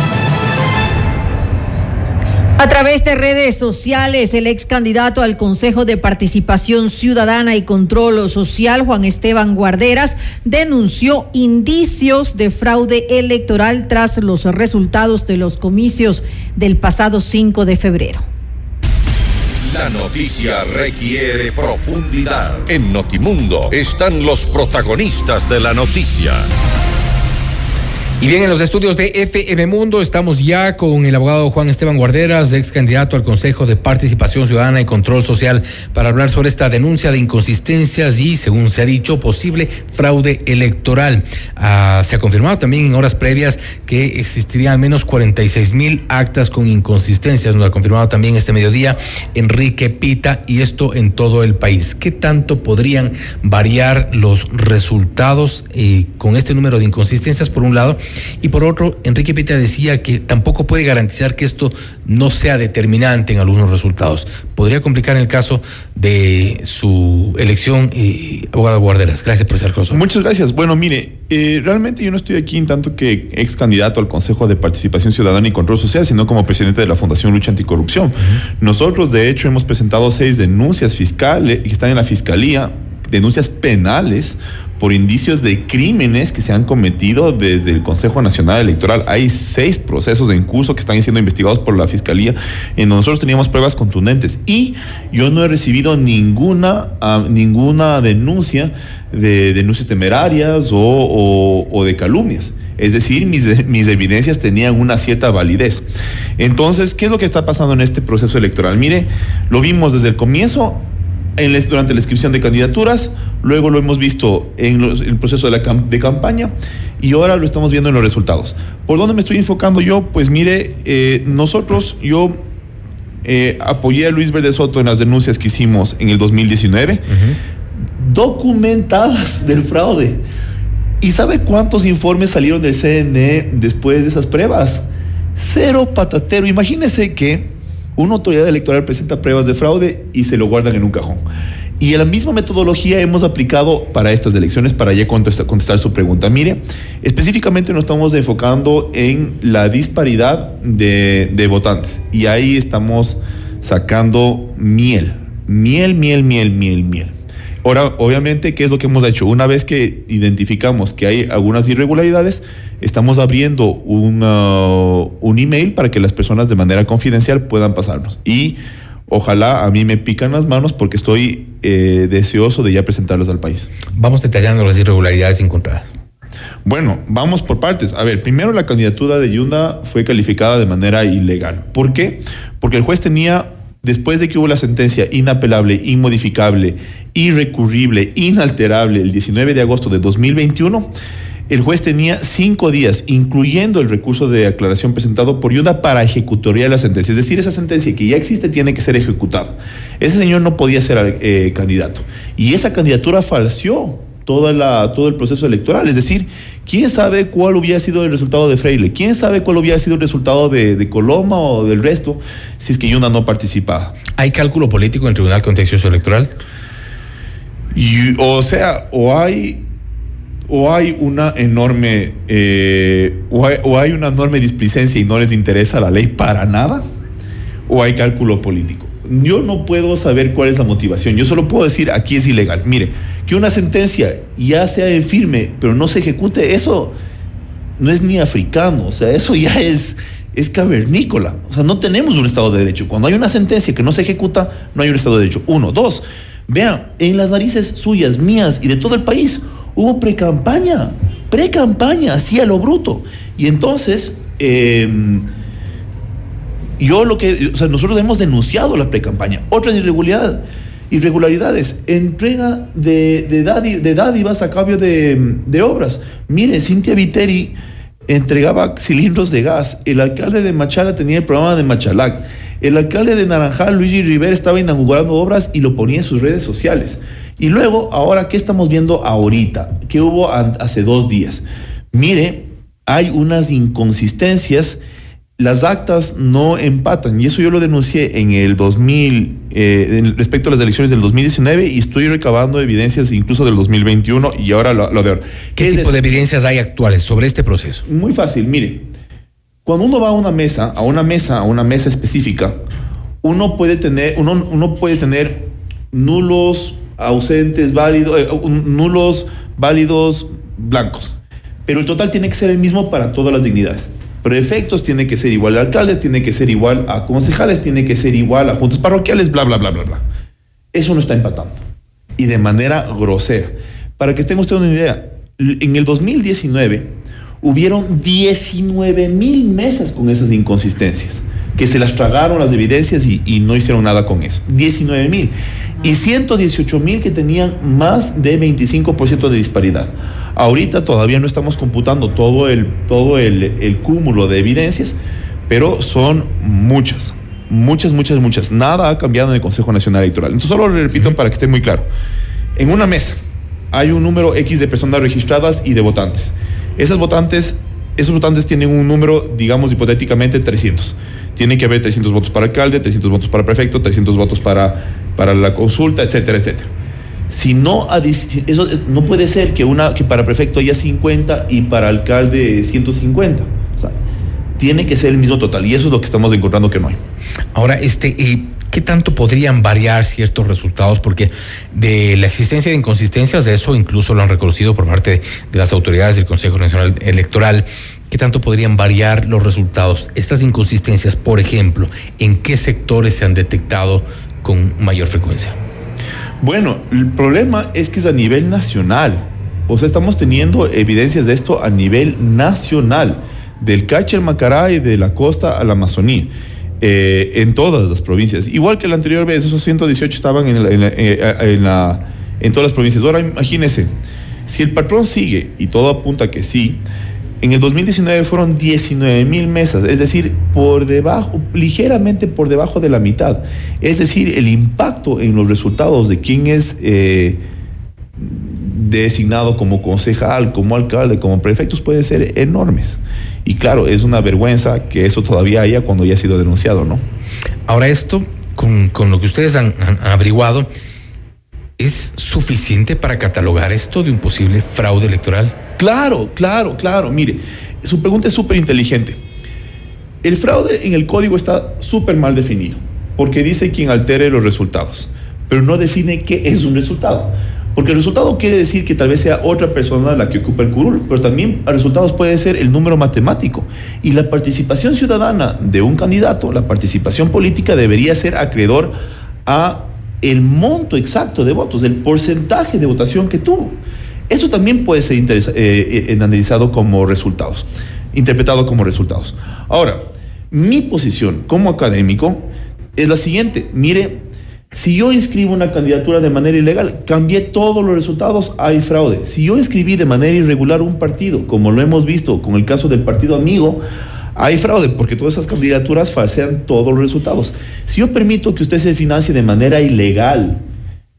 A través de redes sociales, el ex candidato al Consejo de Participación Ciudadana y Control Social, Juan Esteban Guarderas, denunció indicios de fraude electoral tras los resultados de los comicios del pasado 5 de febrero. La noticia requiere profundidad. En Notimundo están los protagonistas de la noticia. Y bien, en los estudios de FM Mundo estamos ya con el abogado Juan Esteban Guarderas, ex candidato al Consejo de Participación Ciudadana y Control Social, para hablar sobre esta denuncia de inconsistencias y, según se ha dicho, posible fraude electoral. Ah, se ha confirmado también en horas previas que existirían al menos 46 mil actas con inconsistencias. Nos ha confirmado también este mediodía Enrique Pita y esto en todo el país. ¿Qué tanto podrían variar los resultados eh, con este número de inconsistencias, por un lado? Y por otro, Enrique Pita decía que tampoco puede garantizar que esto no sea determinante en algunos resultados. Podría complicar en el caso de su elección, eh, abogado Guarderas. Gracias por estar con nosotros. Muchas gracias. Bueno, mire, eh, realmente yo no estoy aquí en tanto que ex candidato al Consejo de Participación Ciudadana y Control Social, sino como presidente de la Fundación Lucha Anticorrupción. Nosotros, de hecho, hemos presentado seis denuncias fiscales que están en la Fiscalía denuncias penales por indicios de crímenes que se han cometido desde el Consejo Nacional Electoral. Hay seis procesos en curso que están siendo investigados por la Fiscalía, en donde nosotros teníamos pruebas contundentes. Y yo no he recibido ninguna, ah, ninguna denuncia de denuncias temerarias o, de calumnias. Es decir, mis, mis, evidencias tenían una cierta validez. Entonces, ¿qué es lo que está pasando en este proceso electoral? Mire, lo vimos desde el comienzo durante la inscripción de candidaturas, luego lo hemos visto en, el proceso de, la de campaña y ahora lo estamos viendo en los resultados. ¿Por dónde me estoy enfocando yo? Pues mire, eh, nosotros, yo eh, apoyé a Luis Verde Soto en las denuncias que hicimos en el 2019, documentadas del fraude. ¿Y sabe cuántos informes salieron del CNE después de esas pruebas? Cero patatero. Imagínese que una autoridad electoral presenta pruebas de fraude y se lo guardan en un cajón. Y la misma metodología hemos aplicado para estas elecciones para ya contestar, su pregunta. Mire, específicamente nos estamos enfocando en la disparidad de, de votantes y ahí estamos sacando miel, miel, miel, miel, miel, miel. Ahora, obviamente, ¿qué es lo que hemos hecho? Una vez que identificamos que hay algunas irregularidades, estamos abriendo un, uh, un email para que las personas de manera confidencial puedan pasarnos. Y ojalá a mí me pican las manos porque estoy eh, deseoso de ya presentarlas al país. Vamos detallando las irregularidades encontradas. Bueno, vamos por partes. A ver, primero la candidatura de Yunda fue calificada de manera ilegal. ¿Por qué? Porque el juez tenía después de que hubo la sentencia inapelable, inmodificable, irrecurrible, inalterable el 19 de agosto de 2021, el juez tenía cinco días, incluyendo el recurso de aclaración presentado por Yunda para ejecutoría de la sentencia. Es decir, esa sentencia que ya existe tiene que ser ejecutada. Ese señor no podía ser eh, candidato. Y esa candidatura falseó toda la, todo el proceso electoral. Es decir, ¿quién sabe cuál hubiera sido el resultado de Freile? ¿Quién sabe cuál hubiera sido el resultado de, Coloma o del resto si es que Yunda no participaba? ¿Hay cálculo político en el Tribunal Contencioso Electoral? o sea, o hay o hay una enorme eh, o, hay, una enorme displicencia y no les interesa la ley para nada o hay cálculo político. Yo no puedo saber cuál es la motivación. Yo solo puedo decir aquí es ilegal. Mire, que una sentencia ya sea firme, pero no se ejecute, eso no es ni africano. O sea, eso ya es, es cavernícola. O sea, no tenemos un Estado de Derecho. Cuando hay una sentencia que no se ejecuta, no hay un Estado de Derecho. Uno. Dos. Vean, en las narices suyas, mías y de todo el país hubo pre-campaña, pre-campaña, así a lo bruto. Y entonces, em, yo lo que, o sea, nosotros hemos denunciado la pre-campaña. Otra irregularidad, irregularidades, entrega de, de, dádivas a cambio de, de obras. Mire, Cintia Viteri entregaba cilindros de gas. El alcalde de Machala tenía el programa de Machalac. El alcalde de Naranjal, Luigi Rivera, estaba inaugurando obras y lo ponía en sus redes sociales. Y luego, ahora, ¿qué estamos viendo ahorita? ¿Qué hubo hace dos días? Mire, hay unas inconsistencias. Las actas no empatan y eso yo lo denuncié en el 2000 eh, respecto a las elecciones del 2019 y estoy recabando evidencias incluso del 2021 y ahora lo, de ahora. ¿Qué, tipo de evidencias hay actuales sobre este proceso? Muy fácil, mire, cuando uno va a una mesa, a una mesa, a una mesa específica, uno puede tener, uno, uno puede tener nulos ausentes, válidos, eh, nulos, válidos, blancos. Pero el total tiene que ser el mismo para todas las dignidades. Prefectos tiene que ser igual a alcaldes, tiene que ser igual a concejales, tiene que ser igual a juntas parroquiales, bla, bla, bla, bla, bla. Eso no está empatando. Y de manera grosera. Para que estén ustedes una idea, en el 2019 hubieron 19 mil mesas con esas inconsistencias, que se las tragaron las evidencias y, y no hicieron nada con eso. 19 mil y 118 mil que tenían más de 25% de disparidad. Ahorita todavía no estamos computando todo el, todo el, cúmulo de evidencias, pero son muchas, muchas, muchas, muchas. Nada ha cambiado en el Consejo Nacional Electoral. Entonces solo lo repito para que esté muy claro. En una mesa hay un número X de personas registradas y de votantes. Esas votantes, esos votantes tienen un número, digamos hipotéticamente, 300 tiene que haber 300 votos para alcalde, 300 votos para prefecto, 300 votos para, para la consulta, etcétera, etcétera. Si no, eso no puede ser que, una, que para prefecto haya 50 y para alcalde 150. O sea, tiene que ser el mismo total y eso es lo que estamos encontrando que no hay. Ahora, este, ¿qué tanto podrían variar ciertos resultados? Porque de la existencia de inconsistencias, de eso incluso lo han reconocido por parte de las autoridades del Consejo Nacional Electoral. ¿Qué tanto podrían variar los resultados? Estas inconsistencias, por ejemplo, ¿en qué sectores se han detectado con mayor frecuencia? Bueno, el problema es que es a nivel nacional. O sea, estamos teniendo evidencias de esto a nivel nacional, del Cache al Macará y de la costa a la Amazonía. eh, en todas las provincias. Igual que la anterior vez, esos 118 estaban en, eh, en, la, en todas las provincias. Ahora imagínense, si el patrón sigue, y todo apunta que sí, en el 2019 fueron 19 mil mesas, es decir, por debajo, ligeramente por debajo de la mitad. Es decir, el impacto en los resultados de quién es eh, designado como concejal, como alcalde, como prefectos pueden ser enormes. Y claro, es una vergüenza que eso todavía haya cuando ya ha sido denunciado, ¿no? Ahora esto, con, lo que ustedes han, averiguado, ¿es suficiente para catalogar esto de un posible fraude electoral? Claro, claro, claro. Mire, su pregunta es súper inteligente. El fraude en el código está súper mal definido, porque dice quien altere los resultados, pero no define qué es un resultado. Porque el resultado quiere decir que tal vez sea otra persona la que ocupa el curul, pero también el resultado puede ser el número matemático. Y la participación ciudadana de un candidato, la participación política debería ser acreedor a el monto exacto de votos, el porcentaje de votación que tuvo. Eso también puede ser eh, eh, analizado como resultados, interpretado como resultados. Ahora, mi posición como académico es la siguiente. Mire, si yo inscribo una candidatura de manera ilegal, cambié todos los resultados, hay fraude. Si yo inscribí de manera irregular un partido, como lo hemos visto con el caso del partido amigo, hay fraude porque todas esas candidaturas falsean todos los resultados. Si yo permito que usted se financie de manera ilegal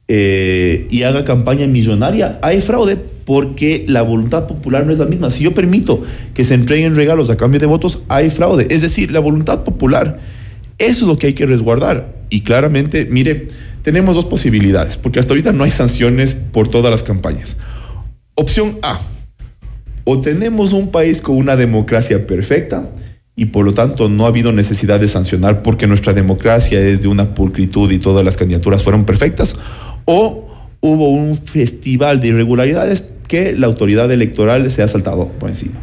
eh, y haga campaña millonaria, hay fraude porque la voluntad popular no es la misma. Si yo permito que se entreguen regalos a cambio de votos, hay fraude. Es decir, la voluntad popular eso es lo que hay que resguardar. Y claramente, mire, tenemos dos posibilidades, porque hasta ahorita no hay sanciones por todas las campañas. Opción A, o tenemos un país con una democracia perfecta y por lo tanto no ha habido necesidad de sancionar porque nuestra democracia es de una pulcritud y todas las candidaturas fueron perfectas, o hubo un festival de irregularidades que la autoridad electoral se ha saltado por encima.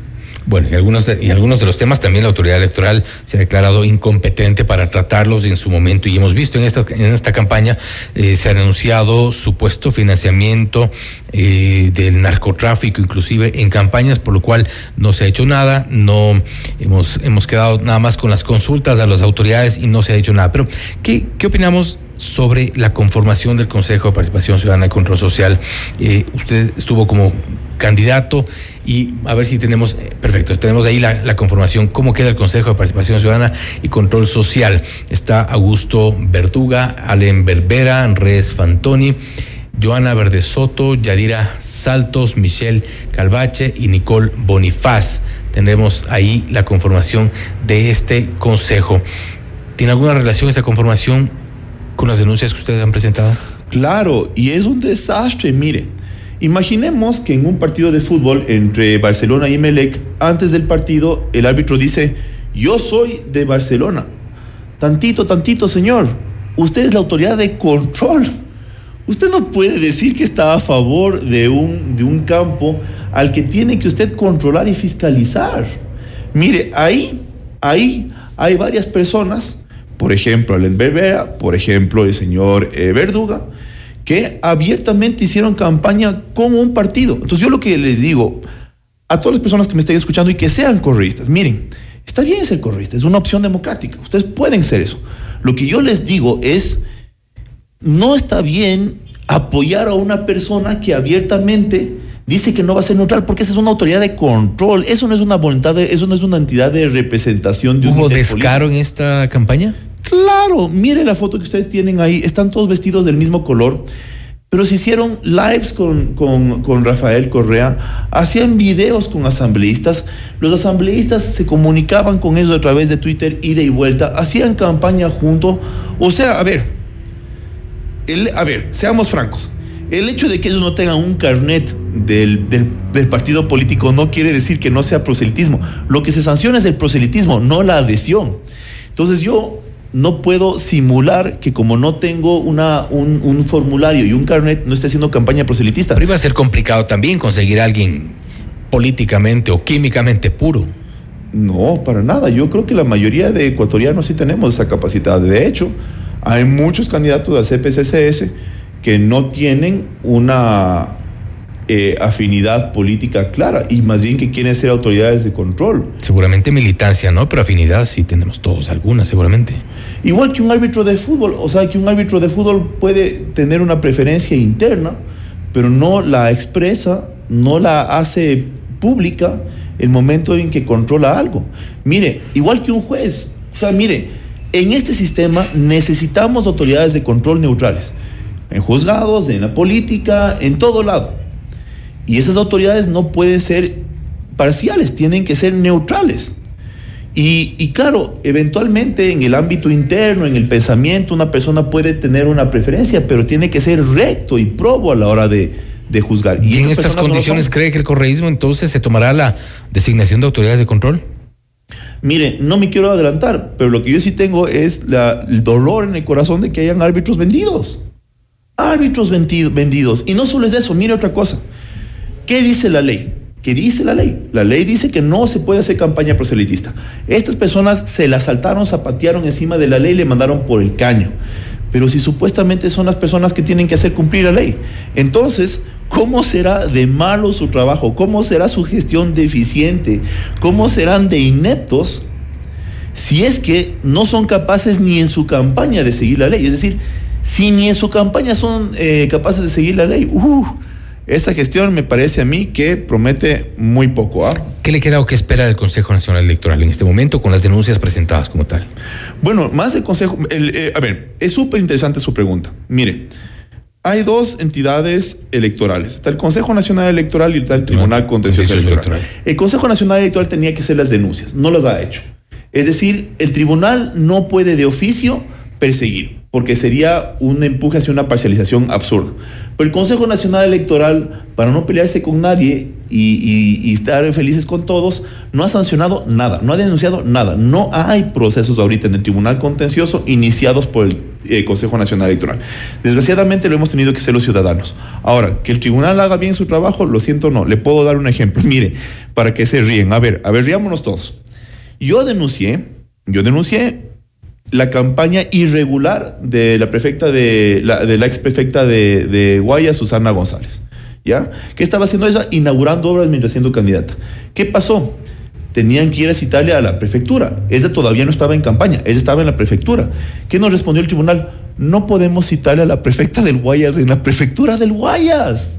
Bueno, y algunos, de, y algunos de los temas también la autoridad electoral se ha declarado incompetente para tratarlos en su momento y hemos visto en esta, en esta campaña eh, se ha anunciado supuesto financiamiento eh, del narcotráfico inclusive en campañas, por lo cual no se ha hecho nada, no hemos, hemos quedado nada más con las consultas a las autoridades y no se ha hecho nada. Pero, ¿qué, qué opinamos? sobre la conformación del Consejo de Participación Ciudadana y Control Social. Eh, usted estuvo como candidato y a ver si tenemos, eh, perfecto, tenemos ahí la, conformación, cómo queda el Consejo de Participación Ciudadana y Control Social. Está Augusto Verduga, Allen Berbera, Res Fantoni. Joana Verde Soto, Yadira Saltos, Michelle Calvache y Nicole Bonifaz. Tendremos ahí la conformación de este consejo. ¿Tiene alguna relación esa conformación con las denuncias que ustedes han presentado? Claro, y es un desastre, mire. Imaginemos que en un partido de fútbol entre Barcelona y Melec, antes del partido, el árbitro dice, yo soy de Barcelona. Tantito, tantito, señor. Usted es la autoridad de control. Usted no puede decir que está a favor de un, de un campo al que tiene que usted controlar y fiscalizar. Mire, ahí, ahí hay varias personas, por ejemplo, Alen Berbera, por ejemplo, el señor eh, Verduga, que abiertamente hicieron campaña como un partido. Entonces yo lo que les digo a todas las personas que me estén escuchando y que sean correístas, miren, está bien ser correísta, es una opción democrática, ustedes pueden ser eso. Lo que yo les digo es, no está bien apoyar a una persona que abiertamente dice que no va a ser neutral porque esa es una autoridad de control, eso no es una voluntad, de, eso no es una entidad de representación de un ¿Hubo descaro en esta campaña? Claro, mire la foto que ustedes tienen ahí, están todos vestidos del mismo color, pero se hicieron lives con, con, Rafael Correa, hacían videos con asambleístas, los asambleístas se comunicaban con ellos a través de Twitter, ida y vuelta, hacían campaña junto, o sea, a ver, a ver, seamos francos, el hecho de que ellos no tengan un carnet del, del, partido político no quiere decir que no sea proselitismo. Lo que se sanciona es el proselitismo, no la adhesión. Entonces yo no puedo simular que como no tengo una, un, formulario y un carnet, no esté haciendo campaña proselitista. Pero iba a ser complicado también conseguir a alguien políticamente o químicamente puro. No, para nada. Yo creo que la mayoría de ecuatorianos sí tenemos esa capacidad. De hecho, hay muchos candidatos a CPCCS que no tienen una eh, afinidad política clara y más bien que quieren ser autoridades de control. Seguramente militancia, ¿no? Pero afinidad sí tenemos todos, algunas seguramente. Igual que un árbitro de fútbol, o sea, que un árbitro de fútbol puede tener una preferencia interna, pero no la expresa, no la hace pública el momento en que controla algo. Mire, igual que un juez, o sea, mire, en este sistema necesitamos autoridades de control neutrales, en juzgados, en la política, en todo lado. Y esas autoridades no pueden ser parciales, tienen que ser neutrales. Y, y, claro, eventualmente en el ámbito interno, en el pensamiento, una persona puede tener una preferencia, pero tiene que ser recto y probo a la hora de, de juzgar. ¿Y, en estas condiciones no cree que el correísmo entonces se tomará la designación de autoridades de control? Mire, no me quiero adelantar, pero lo que yo sí tengo es la, el dolor en el corazón de que hayan árbitros vendidos. Árbitros vendidos. Y no solo es eso, mire otra cosa. ¿Qué dice la ley? ¿Qué dice la ley? La ley dice que no se puede hacer campaña proselitista. Estas personas se la saltaron, zapatearon encima de la ley y le mandaron por el caño. Pero si supuestamente son las personas que tienen que hacer cumplir la ley. Entonces, ¿Cómo será de malo su trabajo? ¿Cómo será su gestión deficiente? ¿Cómo serán de ineptos si es que no son capaces ni en su campaña de seguir la ley? Es decir, si ni en su campaña son eh, capaces de seguir la ley, uh, esa gestión me parece a mí que promete muy poco. ¿ah? ¿Qué le queda o qué espera del Consejo Nacional Electoral en este momento con las denuncias presentadas como tal? Bueno, más del Consejo, eh, a ver, es súper interesante su pregunta. Mire, hay dos entidades electorales. Está el Consejo Nacional Electoral y está el Tribunal Contencioso Electoral. El Consejo Nacional Electoral tenía que hacer las denuncias, no las ha hecho. Es decir, el tribunal no puede de oficio perseguir porque sería un empuje hacia una parcialización absurda. Pero el Consejo Nacional Electoral, para no pelearse con nadie y, estar felices con todos, no ha sancionado nada, no ha denunciado nada. No hay procesos ahorita en el Tribunal Contencioso iniciados por el eh, Consejo Nacional Electoral. Desgraciadamente lo hemos tenido que ser los ciudadanos. Ahora, que el tribunal haga bien su trabajo, lo siento, no. Le puedo dar un ejemplo. Mire, para que se ríen. A ver, a ver, riámonos todos. Yo denuncié, yo denuncié la campaña irregular de la prefecta de la, ex prefecta de, de Susana González. ¿Ya? ¿Qué estaba haciendo ella? Inaugurando obras mientras siendo candidata. ¿Qué pasó? Tenían que ir a citarle a la prefectura. Ella todavía no estaba en campaña, ella estaba en la prefectura. ¿Qué nos respondió el tribunal? No podemos citarle a la prefecta del Guayas en la prefectura del Guayas.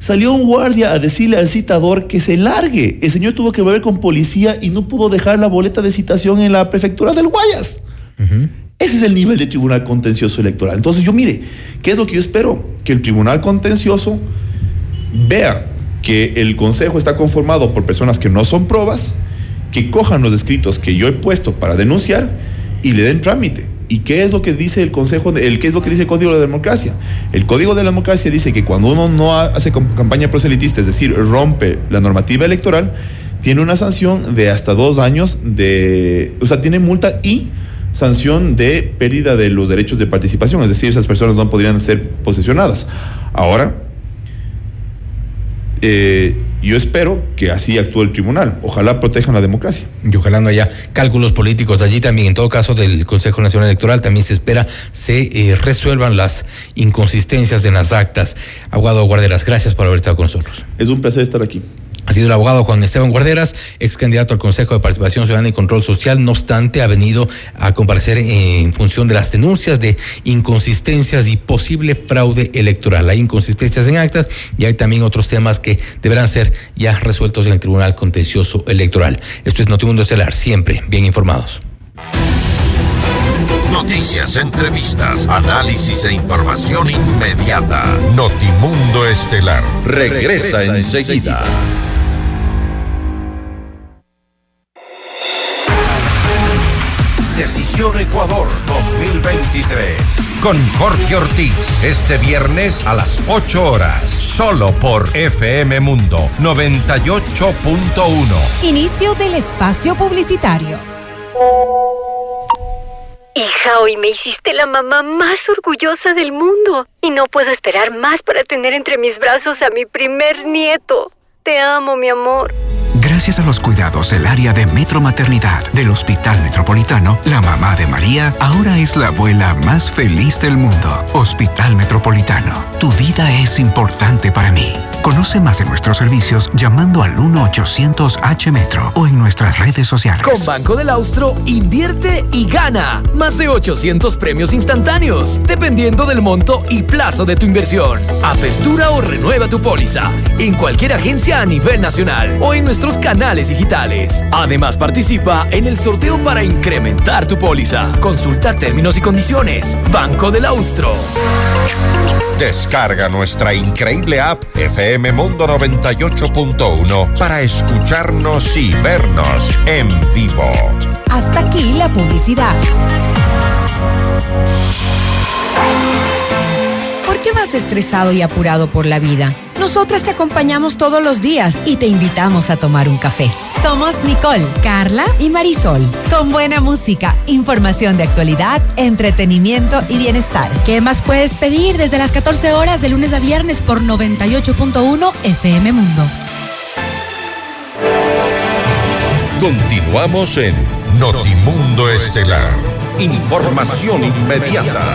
Salió un guardia a decirle al citador que se largue. El señor tuvo que volver con policía y no pudo dejar la boleta de citación en la prefectura del Guayas. Ese es el nivel de tribunal contencioso electoral. Entonces yo mire, ¿qué es lo que yo espero? Que el tribunal contencioso vea que el consejo está conformado por personas que no son pruebas, que cojan los escritos que yo he puesto para denunciar y le den trámite. ¿Y qué es lo que dice el Consejo, el, qué es lo que dice el Código de la Democracia? El Código de la Democracia dice que cuando uno no hace campaña proselitista, es decir, rompe la normativa electoral, tiene una sanción de hasta dos años de, o sea, tiene multa y sanción de pérdida de los derechos de participación, es decir, esas personas no podrían ser posesionadas. Ahora, eh, yo espero que así actúe el tribunal. Ojalá protejan la democracia. Y ojalá no haya cálculos políticos allí también. En todo caso, del Consejo Nacional Electoral también se espera se eh, resuelvan las inconsistencias en las actas. Abogado Guarderas, gracias por haber estado con nosotros. Es un placer estar aquí ha sido el abogado Juan Esteban Guarderas, ex candidato al Consejo de Participación Ciudadana y Control Social. No obstante, ha venido a comparecer en función de las denuncias de inconsistencias y posible fraude electoral. Hay inconsistencias en actas y hay también otros temas que deberán ser ya resueltos en el Tribunal Contencioso Electoral. Esto es Notimundo Estelar, siempre bien informados. Noticias, entrevistas, análisis e información inmediata. Notimundo Estelar regresa, enseguida. Decisión Ecuador 2023. Con Jorge Ortiz. Este viernes a las 8 horas. Solo por FM Mundo 98.1. Inicio del espacio publicitario. Hija, hoy me hiciste la mamá más orgullosa del mundo. Y no puedo esperar más para tener entre mis brazos a mi primer nieto. Te amo, mi amor. Gracias a los cuidados del área de Metro Maternidad del Hospital Metropolitano, la mamá de María ahora es la abuela más feliz del mundo. Hospital Metropolitano, tu vida es importante para mí. Conoce más de nuestros servicios llamando al 1-800-H-Metro o en nuestras redes sociales. Con Banco del Austro, invierte y gana más de 800 premios instantáneos, dependiendo del monto y plazo de tu inversión. Apertura o renueva tu póliza en cualquier agencia a nivel nacional o en nuestros canales digitales. Además, participa en el sorteo para incrementar tu póliza. Consulta términos y condiciones. Banco del Austro. Descarga nuestra increíble app FM Mundo 98.1 para escucharnos y vernos en vivo. Hasta aquí la publicidad. ¿Por qué vas estresado y apurado por la vida? Nosotras te acompañamos todos los días y te invitamos a tomar un café. Somos Nicole, Carla y Marisol. Con buena música, información de actualidad, entretenimiento y bienestar. ¿Qué más puedes pedir desde las 14 horas de lunes a viernes por 98.1 FM Mundo? Continuamos en Notimundo Estelar. Información inmediata.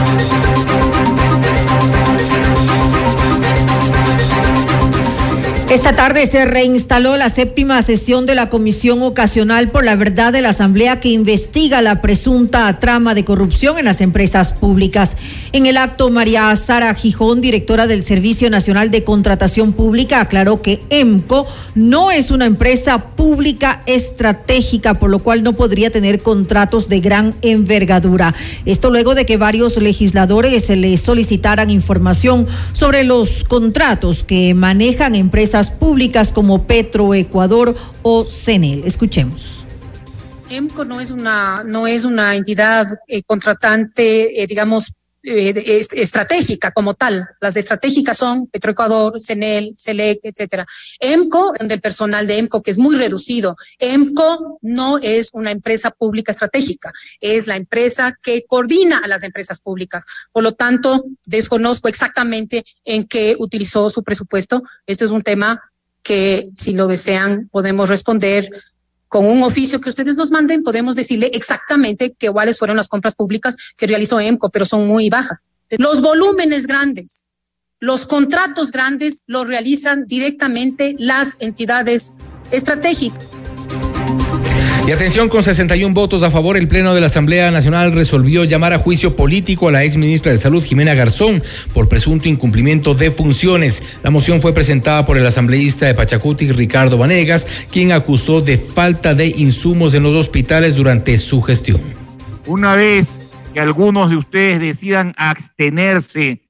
Esta tarde se reinstaló la séptima sesión de la Comisión Ocasional por la Verdad de la Asamblea que investiga la presunta trama de corrupción en las empresas públicas. En el acto, María Sara Gijón, directora del Servicio Nacional de Contratación Pública, aclaró que EMCO no es una empresa pública estratégica, por lo cual no podría tener contratos de gran envergadura. Esto luego de que varios legisladores se le solicitaran información sobre los contratos que manejan empresas públicas como Petroecuador o CENEL. Escuchemos. EMCO no es una, no es una entidad eh, contratante, eh, digamos, eh, est estratégica como tal. Las estratégicas son Petroecuador, CENEL, CELEC, etcétera. EMCO, del personal de EMCO, que es muy reducido. EMCO no es una empresa pública estratégica, es la empresa que coordina a las empresas públicas. Por lo tanto, desconozco exactamente en qué utilizó su presupuesto. Esto es un tema que, si lo desean, podemos responder con un oficio que ustedes nos manden, podemos decirle exactamente que cuáles fueron las compras públicas que realizó EMCO, pero son muy bajas. Los volúmenes grandes, los contratos grandes los realizan directamente las entidades estratégicas. Y atención, con 61 votos a favor, el Pleno de la Asamblea Nacional resolvió llamar a juicio político a la ex ministra de Salud, Jimena Garzón, por presunto incumplimiento de funciones. La moción fue presentada por el asambleísta de Pachacuti, Ricardo Vanegas, quien acusó de falta de insumos en los hospitales durante su gestión. Una vez que algunos de ustedes decidan abstenerse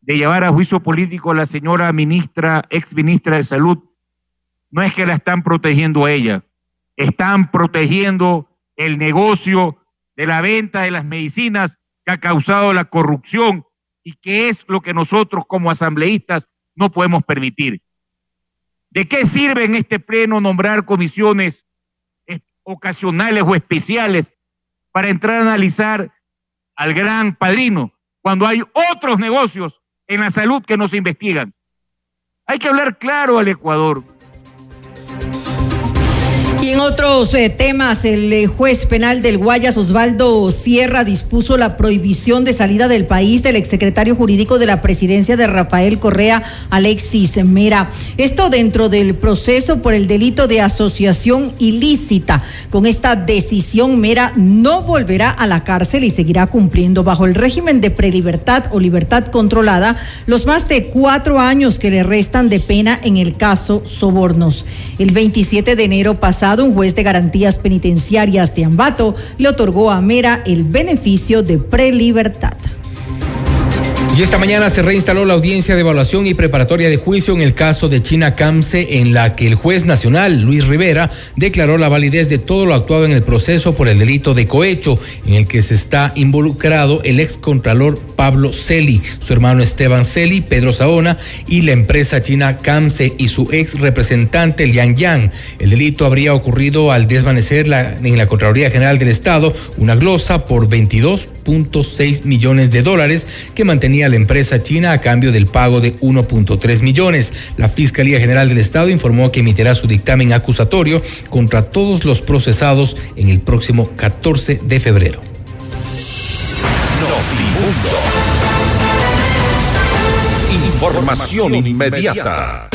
de llevar a juicio político a la señora ministra, ex ministra de Salud, no es que la están protegiendo a ella, están protegiendo el negocio de la venta de las medicinas que ha causado la corrupción y que es lo que nosotros como asambleístas no podemos permitir. ¿De qué sirve en este pleno nombrar comisiones ocasionales o especiales para entrar a analizar al gran padrino cuando hay otros negocios en la salud que no se investigan? Hay que hablar claro al Ecuador. Y en otros eh, temas, el eh, juez penal del Guayas, Osvaldo Sierra, dispuso la prohibición de salida del país del exsecretario jurídico de la presidencia de Rafael Correa, Alexis Mera. Esto dentro del proceso por el delito de asociación ilícita. Con esta decisión, Mera no volverá a la cárcel y seguirá cumpliendo bajo el régimen de prelibertad o libertad controlada los más de cuatro años que le restan de pena en el caso Sobornos. El 27 de enero pasado, un juez de garantías penitenciarias de Ambato le otorgó a Mera el beneficio de prelibertad. Y esta mañana se reinstaló la audiencia de evaluación y preparatoria de juicio en el caso de China Camse, en la que el juez nacional, Luis Rivera, declaró la validez de todo lo actuado en el proceso por el delito de cohecho, en el que se está involucrado el excontralor Pablo Celi, su hermano Esteban Celi, Pedro Saona y la empresa china Camse y su ex representante Liang Yang. El delito habría ocurrido al desvanecer en la Contraloría General del Estado una glosa por 22 2.6 millones de dólares que mantenía la empresa china a cambio del pago de 1.3 millones. La Fiscalía General del Estado informó que emitirá su dictamen acusatorio contra todos los procesados en el próximo 14 de febrero. Información inmediata.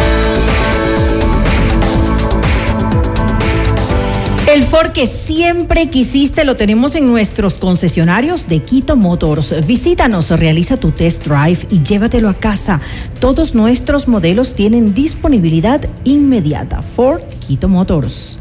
El Ford que siempre quisiste lo tenemos en nuestros concesionarios de Quito Motors. Visítanos, realiza tu test drive y llévatelo a casa. Todos nuestros modelos tienen disponibilidad inmediata. Ford Quito Motors.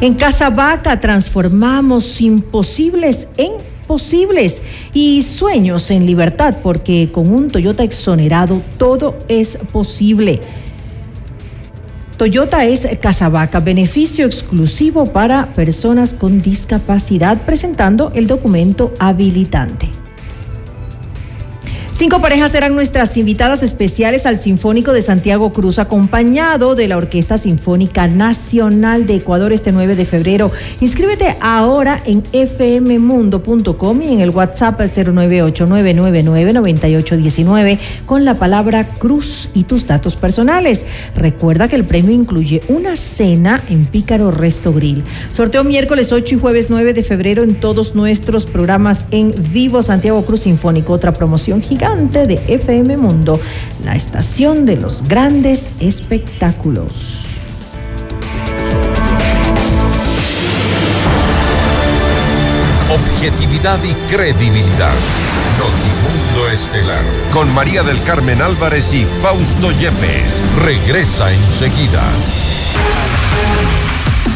En Casa Vaca transformamos imposibles en posibles y sueños en libertad, porque con un Toyota exonerado todo es posible. Toyota es Casabaca, beneficio exclusivo para personas con discapacidad, presentando el documento habilitante. Cinco parejas serán nuestras invitadas especiales al Sinfónico de Santiago Cruz, acompañado de la Orquesta Sinfónica Nacional de Ecuador este 9 de febrero. Inscríbete ahora en fmmundo.com y en el WhatsApp 09899999819 con la palabra Cruz y tus datos personales. Recuerda que el premio incluye una cena en Pícaro Resto Grill. Sorteo miércoles 8 y jueves 9 de febrero en todos nuestros programas en vivo Santiago Cruz Sinfónico, otra promoción gigante de FM Mundo, la estación de los grandes espectáculos. Objetividad y credibilidad. Notimundo Estelar. Con María del Carmen Álvarez y Fausto Yepes. Regresa enseguida.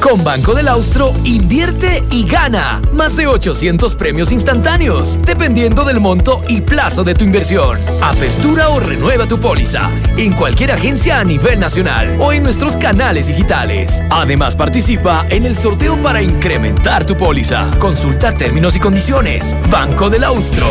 Con Banco del Austro, invierte y gana. Más de 800 premios instantáneos, dependiendo del monto y plazo de tu inversión. Apertura o renueva tu póliza en cualquier agencia a nivel nacional o en nuestros canales digitales. Además, participa en el sorteo para incrementar tu póliza. Consulta términos y condiciones. Banco del Austro.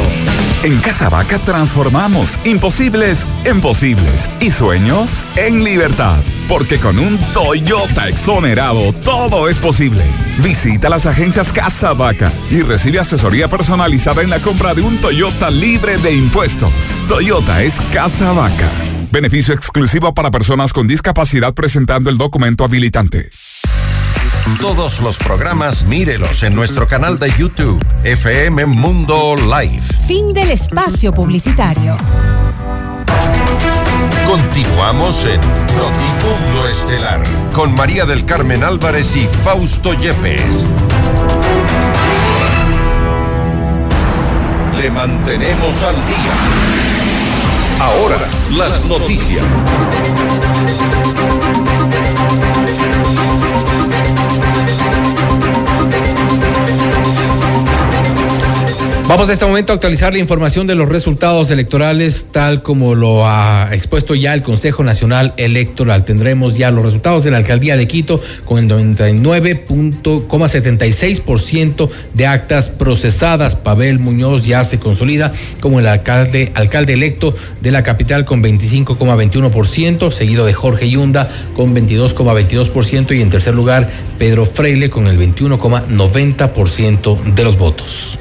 En Casa Vaca transformamos imposibles en posibles y sueños en libertad. Porque con un Toyota exonerado todo es posible. Visita las agencias Casa Vaca y recibe asesoría personalizada en la compra de un Toyota libre de impuestos. Toyota es Casa Vaca. Beneficio exclusivo para personas con discapacidad presentando el documento habilitante. Todos los programas mírelos en nuestro canal de YouTube, FM Mundo Live. Fin del espacio publicitario. Continuamos en Notimundo Estelar con María del Carmen Álvarez y Fausto Yepes. Le mantenemos al día. Ahora, las noticias. Vamos a este momento a actualizar la información de los resultados electorales, tal como lo ha expuesto ya el Consejo Nacional Electoral. Tendremos ya los resultados de la alcaldía de Quito con el 99.76% de actas procesadas. Pavel Muñoz ya se consolida como el alcalde, alcalde electo de la capital con 25,21%, seguido de Jorge Yunda con 22,22% y en tercer lugar Pedro Freile con el 21,90% de los votos.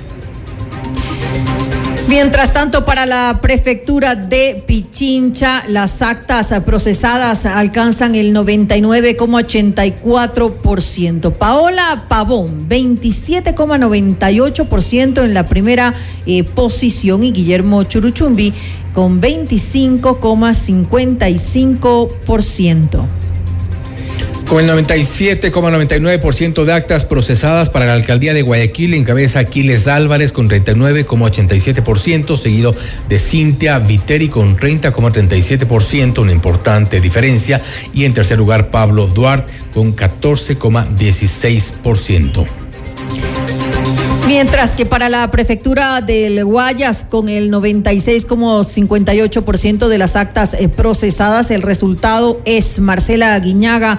Mientras tanto, para la prefectura de Pichincha, las actas procesadas alcanzan el 99,84%. Paola Pavón, 27,98% en la primera eh, posición y Guillermo Churuchumbi con 25,55%. Con el 97,99% de actas procesadas para la alcaldía de Guayaquil, encabeza Aquiles Álvarez con 39,87%, seguido de Cintia Viteri con 30,37%, una importante diferencia, y en tercer lugar Pablo Duarte con 14,16%. Mientras que para la prefectura del Guayas, con el 96,58% de las actas eh, procesadas, el resultado es Marcela Guiñaga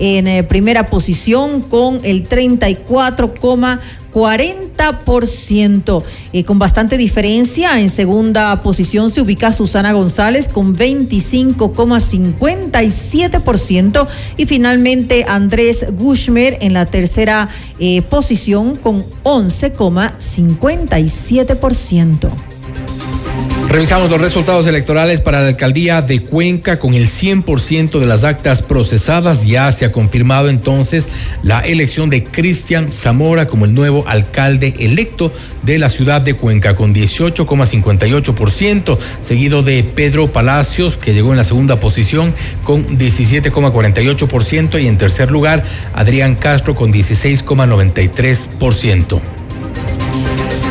en eh, primera posición con el 34,40%. Eh, con bastante diferencia, en segunda posición se ubica Susana González con 25,57% y finalmente Andrés Gushmer en la tercera eh, posición con 11,57%. Revisamos los resultados electorales para la alcaldía de Cuenca con el 100% de las actas procesadas. Ya se ha confirmado entonces la elección de Cristian Zamora como el nuevo alcalde electo de la ciudad de Cuenca con 18,58%, seguido de Pedro Palacios que llegó en la segunda posición con 17,48% y en tercer lugar Adrián Castro con 16,93%.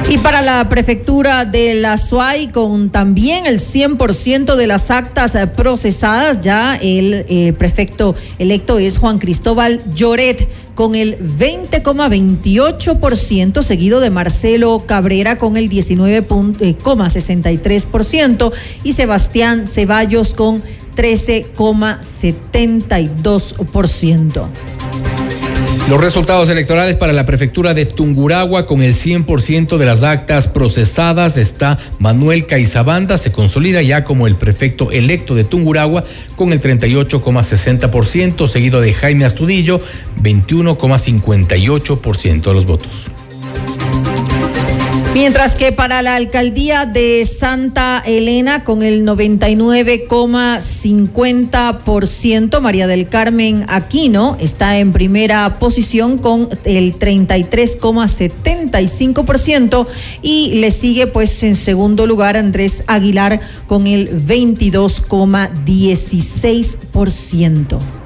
Y para la prefectura de la SUAY, con también el 100% de las actas eh, procesadas, ya el eh, prefecto electo es Juan Cristóbal Lloret con el 20,28%, seguido de Marcelo Cabrera con el 19,63% y Sebastián Ceballos con 13,72%. Los resultados electorales para la prefectura de Tunguragua con el 100% de las actas procesadas está Manuel Caizabanda, se consolida ya como el prefecto electo de Tunguragua con el 38,60%, seguido de Jaime Astudillo, 21,58% de los votos. Mientras que para la alcaldía de Santa Elena, con el 99,50%, María del Carmen Aquino está en primera posición con el 33,75% y le sigue pues en segundo lugar Andrés Aguilar con el 22,16%.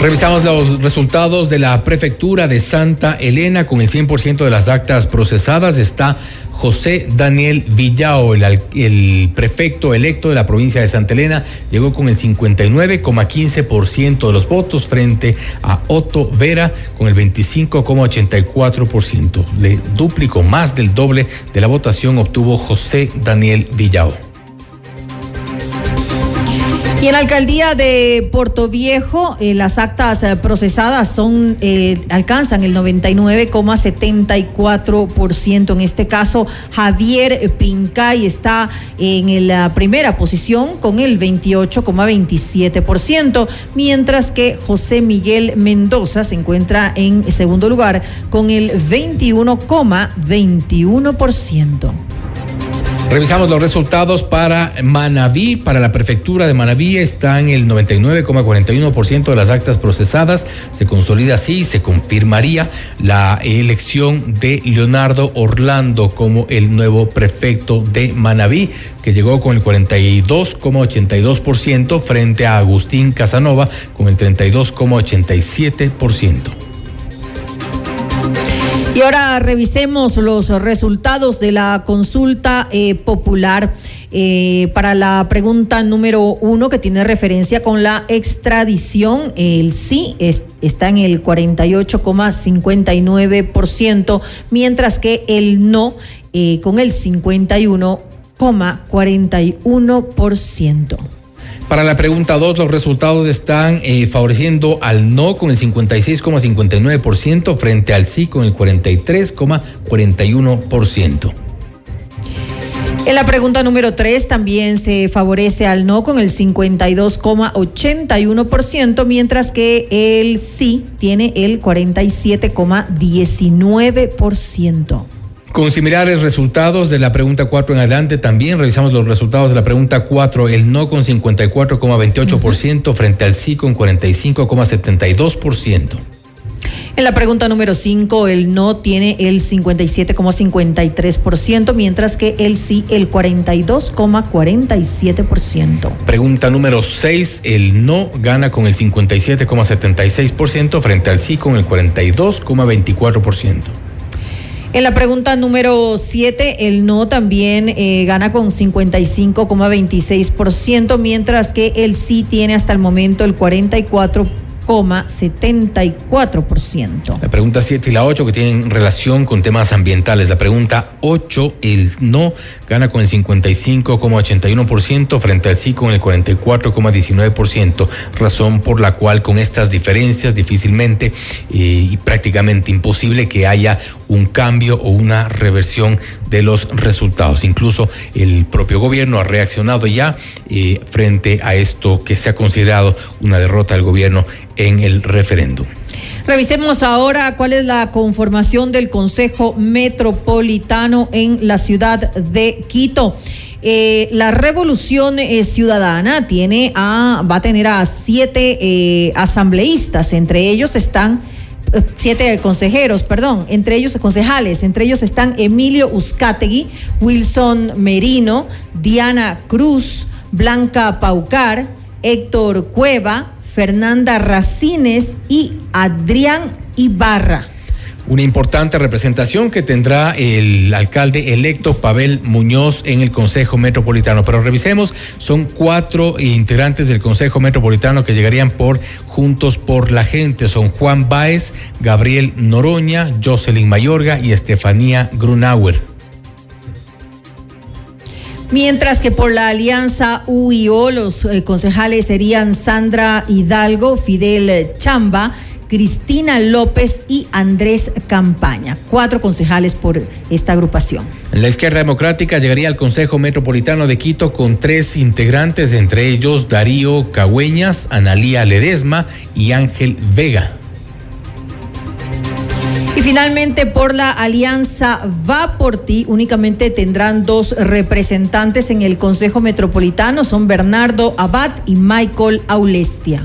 Revisamos los resultados de la prefectura de Santa Elena con el 100% de las actas procesadas. Está José Daniel Villao, el, prefecto electo de la provincia de Santa Elena, llegó con el 59,15% de los votos frente a Otto Vera con el 25,84%. Le duplicó más del doble de la votación obtuvo José Daniel Villao. Y en la alcaldía de Puerto Viejo, eh, las actas eh, procesadas son eh, alcanzan el 99,74%. En este caso, Javier Pincay está en la primera posición con el 28,27%, mientras que José Miguel Mendoza se encuentra en segundo lugar con el 21,21%. Revisamos los resultados para Manabí, para la prefectura de Manabí están el 99,41% de las actas procesadas. Se consolida así, se confirmaría la elección de Leonardo Orlando como el nuevo prefecto de Manabí, que llegó con el 42,82% frente a Agustín Casanova con el 32,87%. Y ahora revisemos los resultados de la consulta eh, popular. Eh, para la pregunta número uno que tiene referencia con la extradición, el sí está en el 48,59%, mientras que el no eh, con el 51,41%. Para la pregunta 2, los resultados están eh, favoreciendo al no con el 56,59% frente al sí con el 43,41%. En la pregunta número 3 también se favorece al no con el 52,81%, mientras que el sí tiene el 47,19%. Con similares resultados de la pregunta 4 en adelante, también revisamos los resultados de la pregunta 4, el no con 54,28% frente al sí con 45,72%. En la pregunta número 5, el no tiene el 57,53%, mientras que el sí el 42,47%. Pregunta número 6, el no gana con el 57,76% frente al sí con el 42,24%. En la pregunta número 7, el no también eh, gana con 55,26%, mientras que el sí tiene hasta el momento el 44%. 74%. La pregunta 7 y la 8 que tienen relación con temas ambientales. La pregunta 8, el no gana con el 55,81% frente al sí con el 44,19%, razón por la cual con estas diferencias difícilmente eh, y prácticamente imposible que haya un cambio o una reversión de los resultados. Incluso el propio gobierno ha reaccionado ya eh, frente a esto que se ha considerado una derrota del gobierno en el referéndum. Revisemos ahora cuál es la conformación del Consejo Metropolitano en la ciudad de Quito. Eh, la revolución eh, ciudadana tiene a, va a tener a siete eh, asambleístas, entre ellos están siete consejeros, perdón, entre ellos concejales, entre ellos están Emilio Uzcategui, Wilson Merino, Diana Cruz, Blanca Paucar, Héctor Cueva, Fernanda Racines y Adrián Ibarra. Una importante representación que tendrá el alcalde electo Pavel Muñoz en el Consejo Metropolitano. Pero revisemos, son cuatro integrantes del Consejo Metropolitano que llegarían por Juntos por la Gente. Son Juan Báez, Gabriel Noroña, Jocelyn Mayorga y Estefanía Grunauer. Mientras que por la alianza UIO los eh, concejales serían Sandra Hidalgo, Fidel Chamba, Cristina López y Andrés Campaña. Cuatro concejales por esta agrupación. La izquierda democrática llegaría al Consejo Metropolitano de Quito con tres integrantes, entre ellos Darío Cagüeñas, Analía Ledesma y Ángel Vega. Y finalmente, por la alianza Va por ti, únicamente tendrán dos representantes en el Consejo Metropolitano, son Bernardo Abad y Michael Aulestia.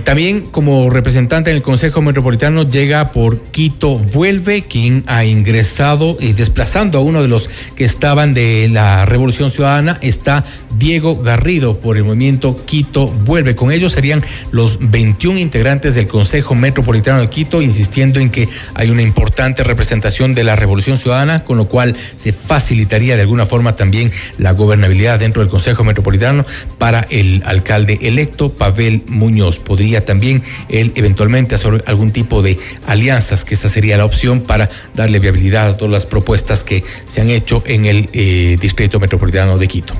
También como representante en el Consejo Metropolitano llega por Quito Vuelve, quien ha ingresado y desplazando a uno de los que estaban de la Revolución Ciudadana, está Diego Garrido por el movimiento Quito Vuelve. Con ellos serían los 21 integrantes del Consejo Metropolitano de Quito, insistiendo en que hay una importante representación de la Revolución Ciudadana, con lo cual se facilitaría de alguna forma también la gobernabilidad dentro del Consejo Metropolitano para el alcalde electo Pavel Muñoz podría también él eventualmente hacer algún tipo de alianzas, que esa sería la opción para darle viabilidad a todas las propuestas que se han hecho en el eh, Distrito Metropolitano de Quito.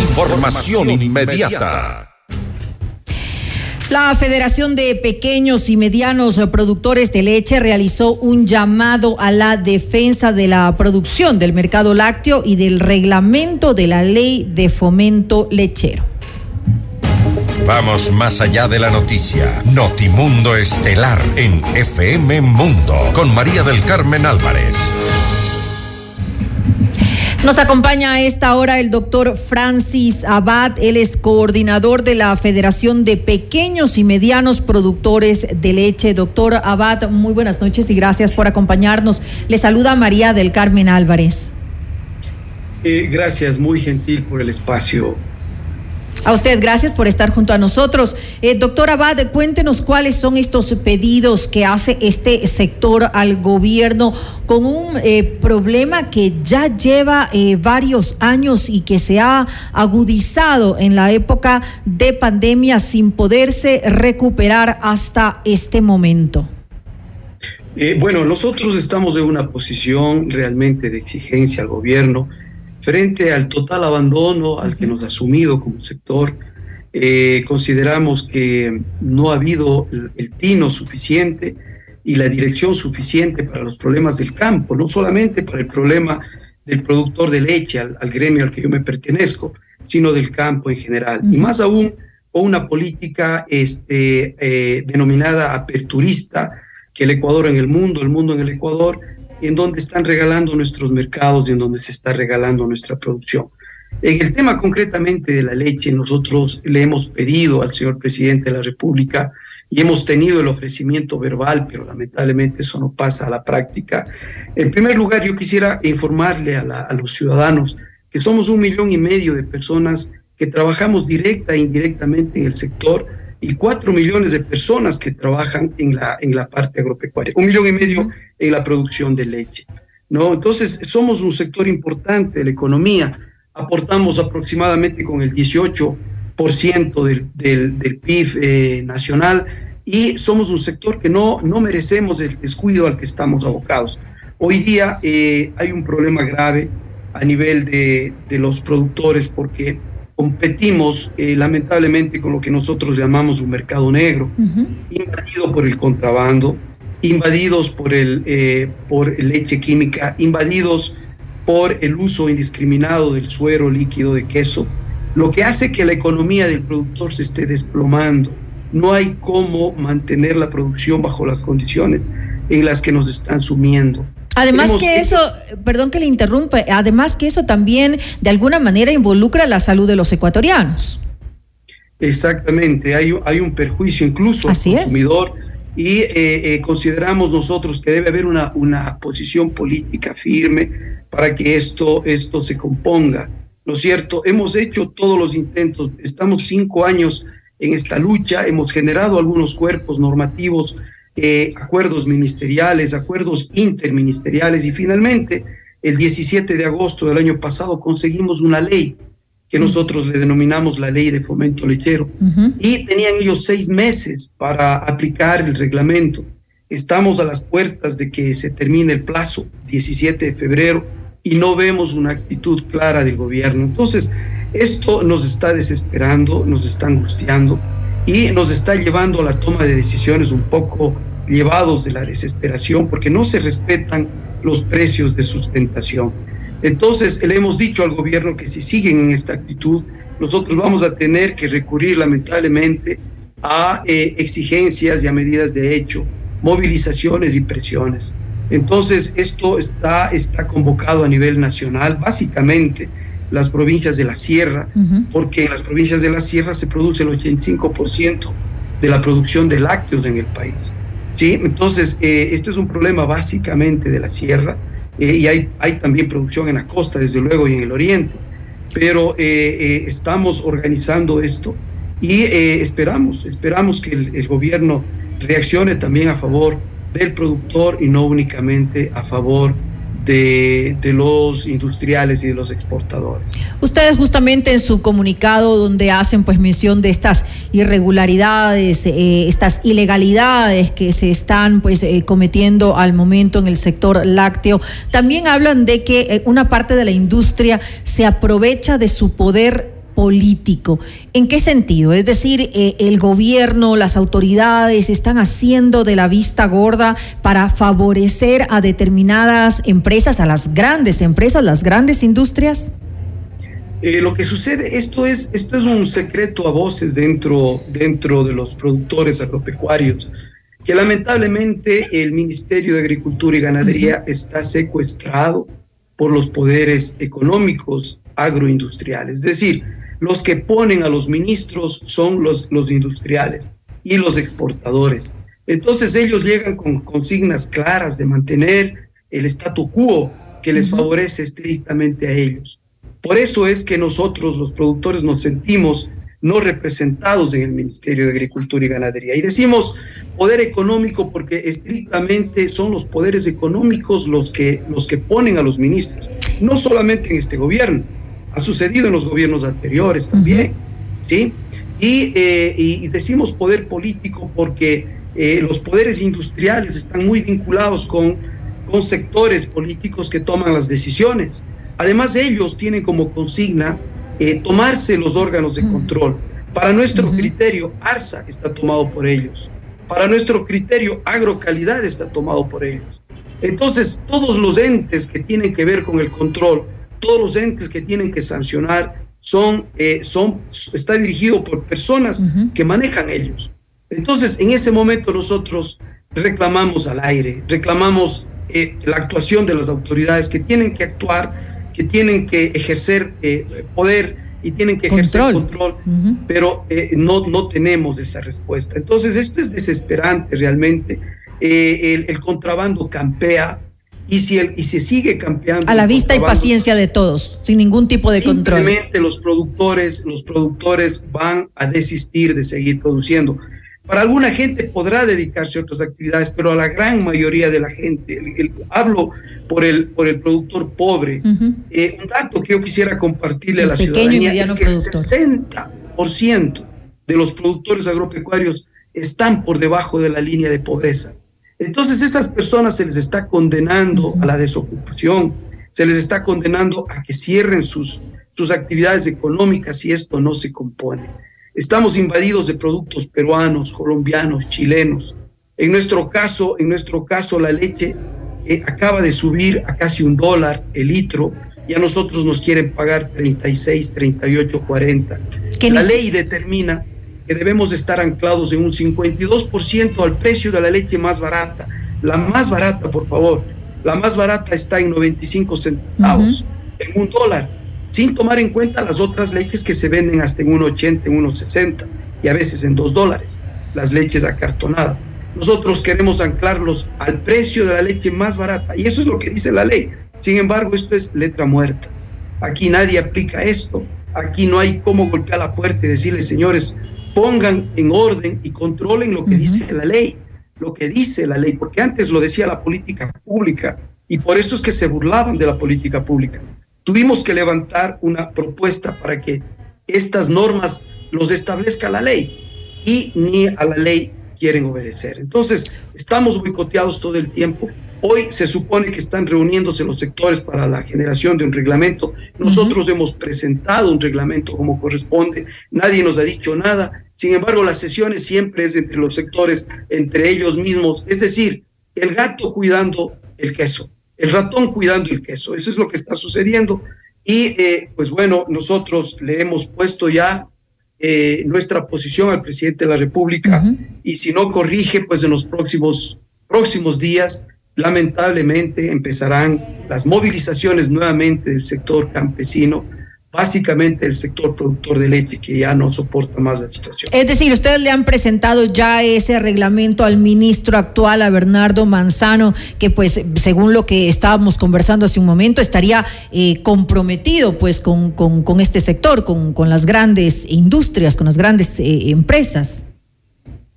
Información inmediata. La Federación de Pequeños y Medianos Productores de Leche realizó un llamado a la defensa de la producción del mercado lácteo y del reglamento de la ley de fomento lechero. Vamos más allá de la noticia. Notimundo Estelar en FM Mundo con María del Carmen Álvarez. Nos acompaña a esta hora el doctor Francis Abad, él es coordinador de la Federación de Pequeños y Medianos Productores de Leche. Doctor Abad, muy buenas noches y gracias por acompañarnos. Le saluda María del Carmen Álvarez. Eh, gracias, muy gentil por el espacio. A usted, gracias por estar junto a nosotros. Eh, doctor Abad, cuéntenos cuáles son estos pedidos que hace este sector al gobierno con un eh, problema que ya lleva eh, varios años y que se ha agudizado en la época de pandemia sin poderse recuperar hasta este momento. bueno, nosotros estamos en una posición realmente de exigencia al gobierno Frente al total abandono al que nos ha asumido como sector, eh, consideramos que no ha habido el, tino suficiente y la dirección suficiente para los problemas del campo, no solamente para el problema del productor de leche, al, gremio al que yo me pertenezco, sino del campo en general. Y más aún con una política este, eh, denominada aperturista, que el Ecuador en el mundo, el mundo en el Ecuador, en donde están regalando nuestros mercados y en donde se está regalando nuestra producción. En el tema concretamente de la leche, nosotros le hemos pedido al señor presidente de la República y hemos tenido el ofrecimiento verbal, pero lamentablemente eso no pasa a la práctica. En primer lugar, yo quisiera informarle a, los ciudadanos que somos un millón y medio de personas que trabajamos directa e indirectamente en el sector y cuatro millones de personas que trabajan en la, en la parte agropecuaria, un millón y medio en la producción de leche. ¿no? Entonces, somos un sector importante de la economía, aportamos aproximadamente con el 18% del, del, del PIB eh, nacional y somos un sector que no, no merecemos el descuido al que estamos abocados. Hoy día eh, hay un problema grave a nivel de, de los productores porque competimos eh, lamentablemente con lo que nosotros llamamos un mercado negro, invadido por el contrabando, invadidos por, el, eh, por leche química, invadidos por el uso indiscriminado del suero líquido de queso, lo que hace que la economía del productor se esté desplomando. No hay cómo mantener la producción bajo las condiciones en las que nos están sumiendo. Además Hemos- que eso, perdón que le interrumpa, además que eso también de alguna manera involucra la salud de los ecuatorianos. Exactamente, hay, hay un perjuicio incluso al Así es. consumidor y eh, eh, consideramos nosotros que debe haber una, una posición política firme para que esto, esto se componga. ¿No es cierto? Hemos hecho todos los intentos, estamos cinco años en esta lucha, hemos generado algunos cuerpos normativos, eh, acuerdos ministeriales, acuerdos interministeriales y finalmente el 17 de agosto del año pasado conseguimos una ley que nosotros le denominamos la ley de fomento lechero y tenían ellos seis meses para aplicar el reglamento. Estamos a las puertas de que se termine el plazo, 17 de febrero, y no vemos una actitud clara del gobierno. Entonces, esto nos está desesperando, nos está angustiando y nos está llevando a la toma de decisiones un poco llevados de la desesperación porque no se respetan los precios de sustentación. Entonces, le hemos dicho al gobierno que si siguen en esta actitud, nosotros vamos a tener que recurrir lamentablemente a eh, exigencias y a medidas de hecho, movilizaciones y presiones. Entonces, esto está, está convocado a nivel nacional, básicamente las provincias de la sierra, porque en las provincias de la sierra se produce el 85% de la producción de lácteos en el país. ¿Sí? Entonces, eh, este es un problema básicamente de la sierra eh, y hay, hay también producción en la costa, desde luego, y en el oriente. Pero eh, eh, estamos organizando esto y eh, esperamos, esperamos que el, el gobierno reaccione también a favor del productor y no únicamente a favor de, los industriales y de los exportadores. Ustedes justamente en su comunicado donde hacen pues mención de estas irregularidades, eh, estas ilegalidades que se están pues eh, cometiendo al momento en el sector lácteo, también hablan de que eh, una parte de la industria se aprovecha de su poder político. ¿En qué sentido? Es decir, eh, el gobierno, las autoridades están haciendo de la vista gorda para favorecer a determinadas empresas, a las grandes empresas, las grandes industrias. Eh, lo que sucede, esto es, esto es un secreto a voces dentro, dentro de los productores agropecuarios, que lamentablemente el Ministerio de Agricultura y Ganadería está secuestrado por los poderes económicos agroindustriales. Es decir, los que ponen a los ministros son los, los industriales y los exportadores. Entonces ellos llegan con consignas claras de mantener el statu quo que les favorece estrictamente a ellos. Por eso es que nosotros, los productores, nos sentimos no representados en el Ministerio de Agricultura y Ganadería. Y decimos poder económico porque estrictamente son los poderes económicos los que, los que ponen a los ministros, no solamente en este gobierno, ha sucedido en los gobiernos anteriores también, ¿sí? Y, eh, y- y decimos poder político porque eh, los poderes industriales están muy vinculados con, con sectores políticos que toman las decisiones. Además, ellos tienen como consigna eh, tomarse los órganos de control. Para nuestro criterio, ARSA está tomado por ellos. Para nuestro criterio, Agrocalidad está tomado por ellos. Entonces, todos los entes que tienen que ver con el control, todos los entes que tienen que sancionar, son, eh, son, está dirigido por personas que manejan ellos. Entonces, en ese momento nosotros reclamamos al aire, reclamamos eh, la actuación de las autoridades que tienen que actuar, que tienen que ejercer eh, poder y tienen que ejercer control, pero eh, no, no tenemos esa respuesta. Entonces, esto es desesperante realmente. Eh, el, el, contrabando campea y si, el, y se sigue campeando. A la vista y paciencia de todos, sin ningún tipo de control. Simplemente los productores, los productores van a desistir de seguir produciendo. Para alguna gente podrá dedicarse a otras actividades, pero a la gran mayoría de la gente, hablo por el, por el productor pobre. eh, un dato que yo quisiera compartirle el a la ciudadanía es que productor. el 60% de los productores agropecuarios están por debajo de la línea de pobreza. Entonces, esas personas se les está condenando a la desocupación, se les está condenando a que cierren sus, sus actividades económicas y esto no se compone. Estamos invadidos de productos peruanos, colombianos, chilenos. En nuestro caso, en nuestro caso, la leche eh, acaba de subir a casi un dólar el litro y a nosotros nos quieren pagar 36, 38, 40. La ley determina que debemos estar anclados en un 52% al precio de la leche más barata. La más barata, por favor. La más barata está en 95 centavos, uh -huh. en un dólar, sin tomar en cuenta las otras leches que se venden hasta en 1,80, en 1,60 y a veces en 2 dólares, las leches acartonadas. Nosotros queremos anclarlos al precio de la leche más barata y eso es lo que dice la ley. Sin embargo, esto es letra muerta. Aquí nadie aplica esto. Aquí no hay cómo golpear la puerta y decirle, señores, pongan en orden y controlen lo que uh -huh. dice la ley, lo que dice la ley, porque antes lo decía la política pública y por eso es que se burlaban de la política pública. Tuvimos que levantar una propuesta para que estas normas los establezca la ley y ni a la ley quieren obedecer. Entonces, estamos boicoteados todo el tiempo. Hoy se supone que están reuniéndose los sectores para la generación de un reglamento. Nosotros uh -huh. hemos presentado un reglamento como corresponde. Nadie nos ha dicho nada. Sin embargo, las sesiones siempre es entre los sectores, entre ellos mismos. Es decir, el gato cuidando el queso, el ratón cuidando el queso. Eso es lo que está sucediendo. Y eh, pues bueno, nosotros le hemos puesto ya eh, nuestra posición al presidente de la República uh -huh. y si no corrige, pues en los próximos, próximos días lamentablemente empezarán las movilizaciones nuevamente del sector campesino, básicamente el sector productor de leche que ya no soporta más la situación. Es decir, ustedes le han presentado ya ese reglamento al ministro actual, a Bernardo Manzano, que pues según lo que estábamos conversando hace un momento, estaría eh, comprometido pues con, con, con, este sector, con, con las grandes industrias, con las grandes eh, empresas.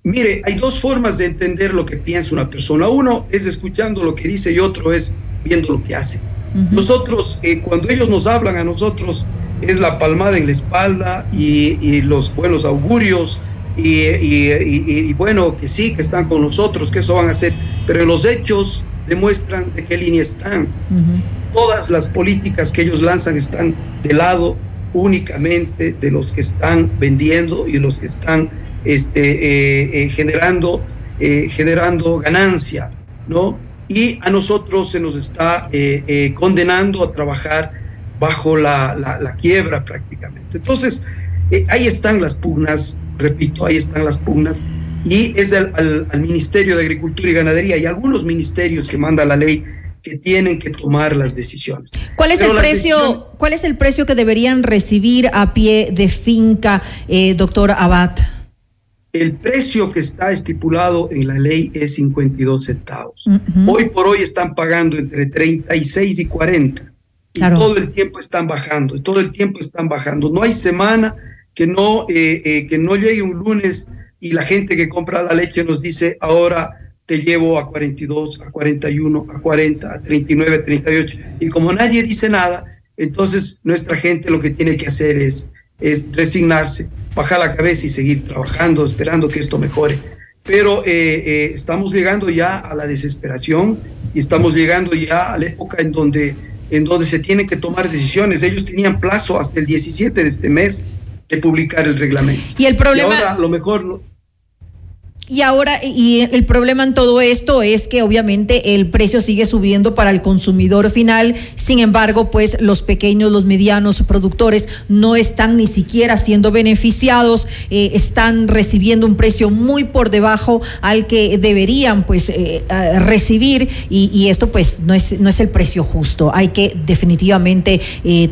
Mire, hay dos formas de entender lo que piensa una persona. Uno es escuchando lo que dice y otro es viendo lo que hace. Uh -huh. Nosotros, eh, cuando ellos nos hablan a nosotros, es la palmada en la espalda y, y los buenos augurios y, y, y, bueno, que sí, que están con nosotros, que eso van a hacer, pero los hechos demuestran de qué línea están. Uh -huh. Todas las políticas que ellos lanzan están de lado únicamente de los que están vendiendo y los que están este, eh, eh, generando, eh, generando ganancia, ¿no? Y a nosotros se nos está eh, condenando a trabajar bajo la, la, la quiebra prácticamente. Entonces, ahí están las pugnas, repito, ahí están las pugnas, y es el, al, al Ministerio de Agricultura y Ganadería y algunos ministerios que manda la ley que tienen que tomar las decisiones. ¿Cuál es Pero el precio? ¿Cuál es el precio que deberían recibir a pie de finca, eh, doctor Abad? El precio que está estipulado en la ley es 52 centavos. Uh -huh. Hoy por hoy están pagando entre 36 y 40. Y claro. todo el tiempo están bajando, y todo el tiempo están bajando. No hay semana que no, eh, eh, que no llegue un lunes y la gente que compra la leche nos dice, ahora te llevo a 42, a 41, a 40, a 39, a 38. Y como nadie dice nada, entonces nuestra gente lo que tiene que hacer es, es resignarse, bajar la cabeza y seguir trabajando, esperando que esto mejore. Pero eh, eh, estamos llegando ya a la desesperación y estamos llegando ya a la época en donde, en donde se tienen que tomar decisiones. Ellos tenían plazo hasta el 17 de este mes de publicar el reglamento. Y el problema... Y ahora lo mejor Y ahora, y el problema en todo esto es que obviamente el precio sigue subiendo para el consumidor final, sin embargo, pues los pequeños, los medianos productores no están ni siquiera siendo beneficiados, eh, están recibiendo un precio muy por debajo al que deberían pues eh, eh, recibir y, esto pues no es, no es el precio justo. Hay que definitivamente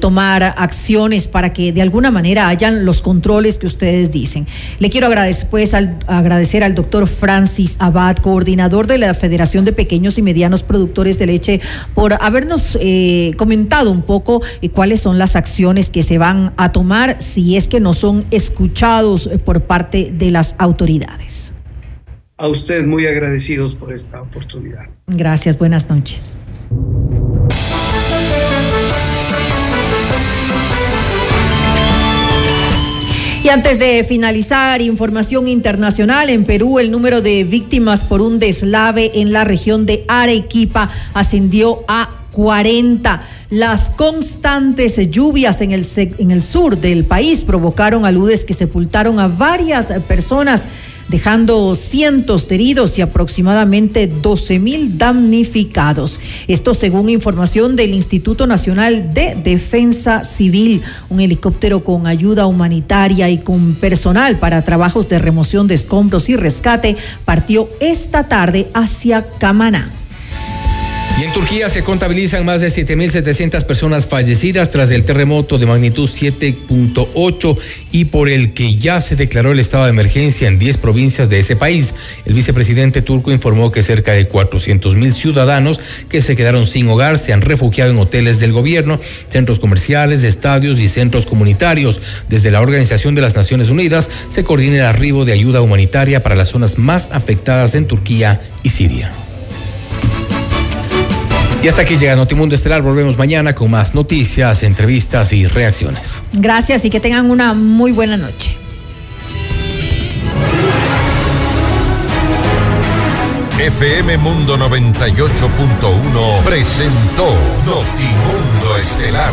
tomar acciones para que de alguna manera hayan los controles que ustedes dicen. Le quiero agradecer, pues, al, agradecer al doctor doctor Francis Abad, coordinador de la Federación de Pequeños y Medianos Productores de Leche, por habernos eh, comentado un poco eh, cuáles son las acciones que se van a tomar si es que no son escuchados eh, por parte de las autoridades. A usted muy agradecidos por esta oportunidad. Gracias, buenas noches. Y antes de finalizar, información internacional. En Perú, el número de víctimas por un deslave en la región de Arequipa ascendió a 40. Las constantes lluvias en el, en el sur del país provocaron aludes que sepultaron a varias personas dejando cientos de heridos y aproximadamente 12 mil damnificados. Esto según información del Instituto Nacional de Defensa Civil. Un helicóptero con ayuda humanitaria y con personal para trabajos de remoción de escombros y rescate partió esta tarde hacia Camaná. Y en Turquía se contabilizan más de 7.700 personas fallecidas tras el terremoto de magnitud 7.8 y por el que ya se declaró el estado de emergencia en 10 provincias de ese país. El vicepresidente turco informó que cerca de 400.000 ciudadanos que se quedaron sin hogar se han refugiado en hoteles del gobierno, centros comerciales, estadios y centros comunitarios. Desde la Organización de las Naciones Unidas se coordina el arribo de ayuda humanitaria para las zonas más afectadas en Turquía y Siria. Y hasta aquí llega Notimundo Estelar. Volvemos mañana con más noticias, entrevistas y reacciones. Gracias y que tengan una muy buena noche. FM Mundo 98.1 presentó Notimundo Estelar.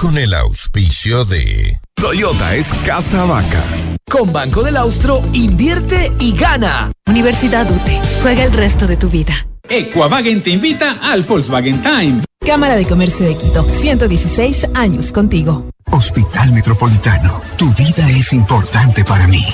con el auspicio de Toyota es Casa Vaca. Con Banco del Austro, invierte y gana. Universidad UTE, juega el resto de tu vida. Equavagen te invita al Volkswagen Time. Cámara de Comercio de Quito, 116 años contigo. Hospital Metropolitano, tu vida es importante para mí.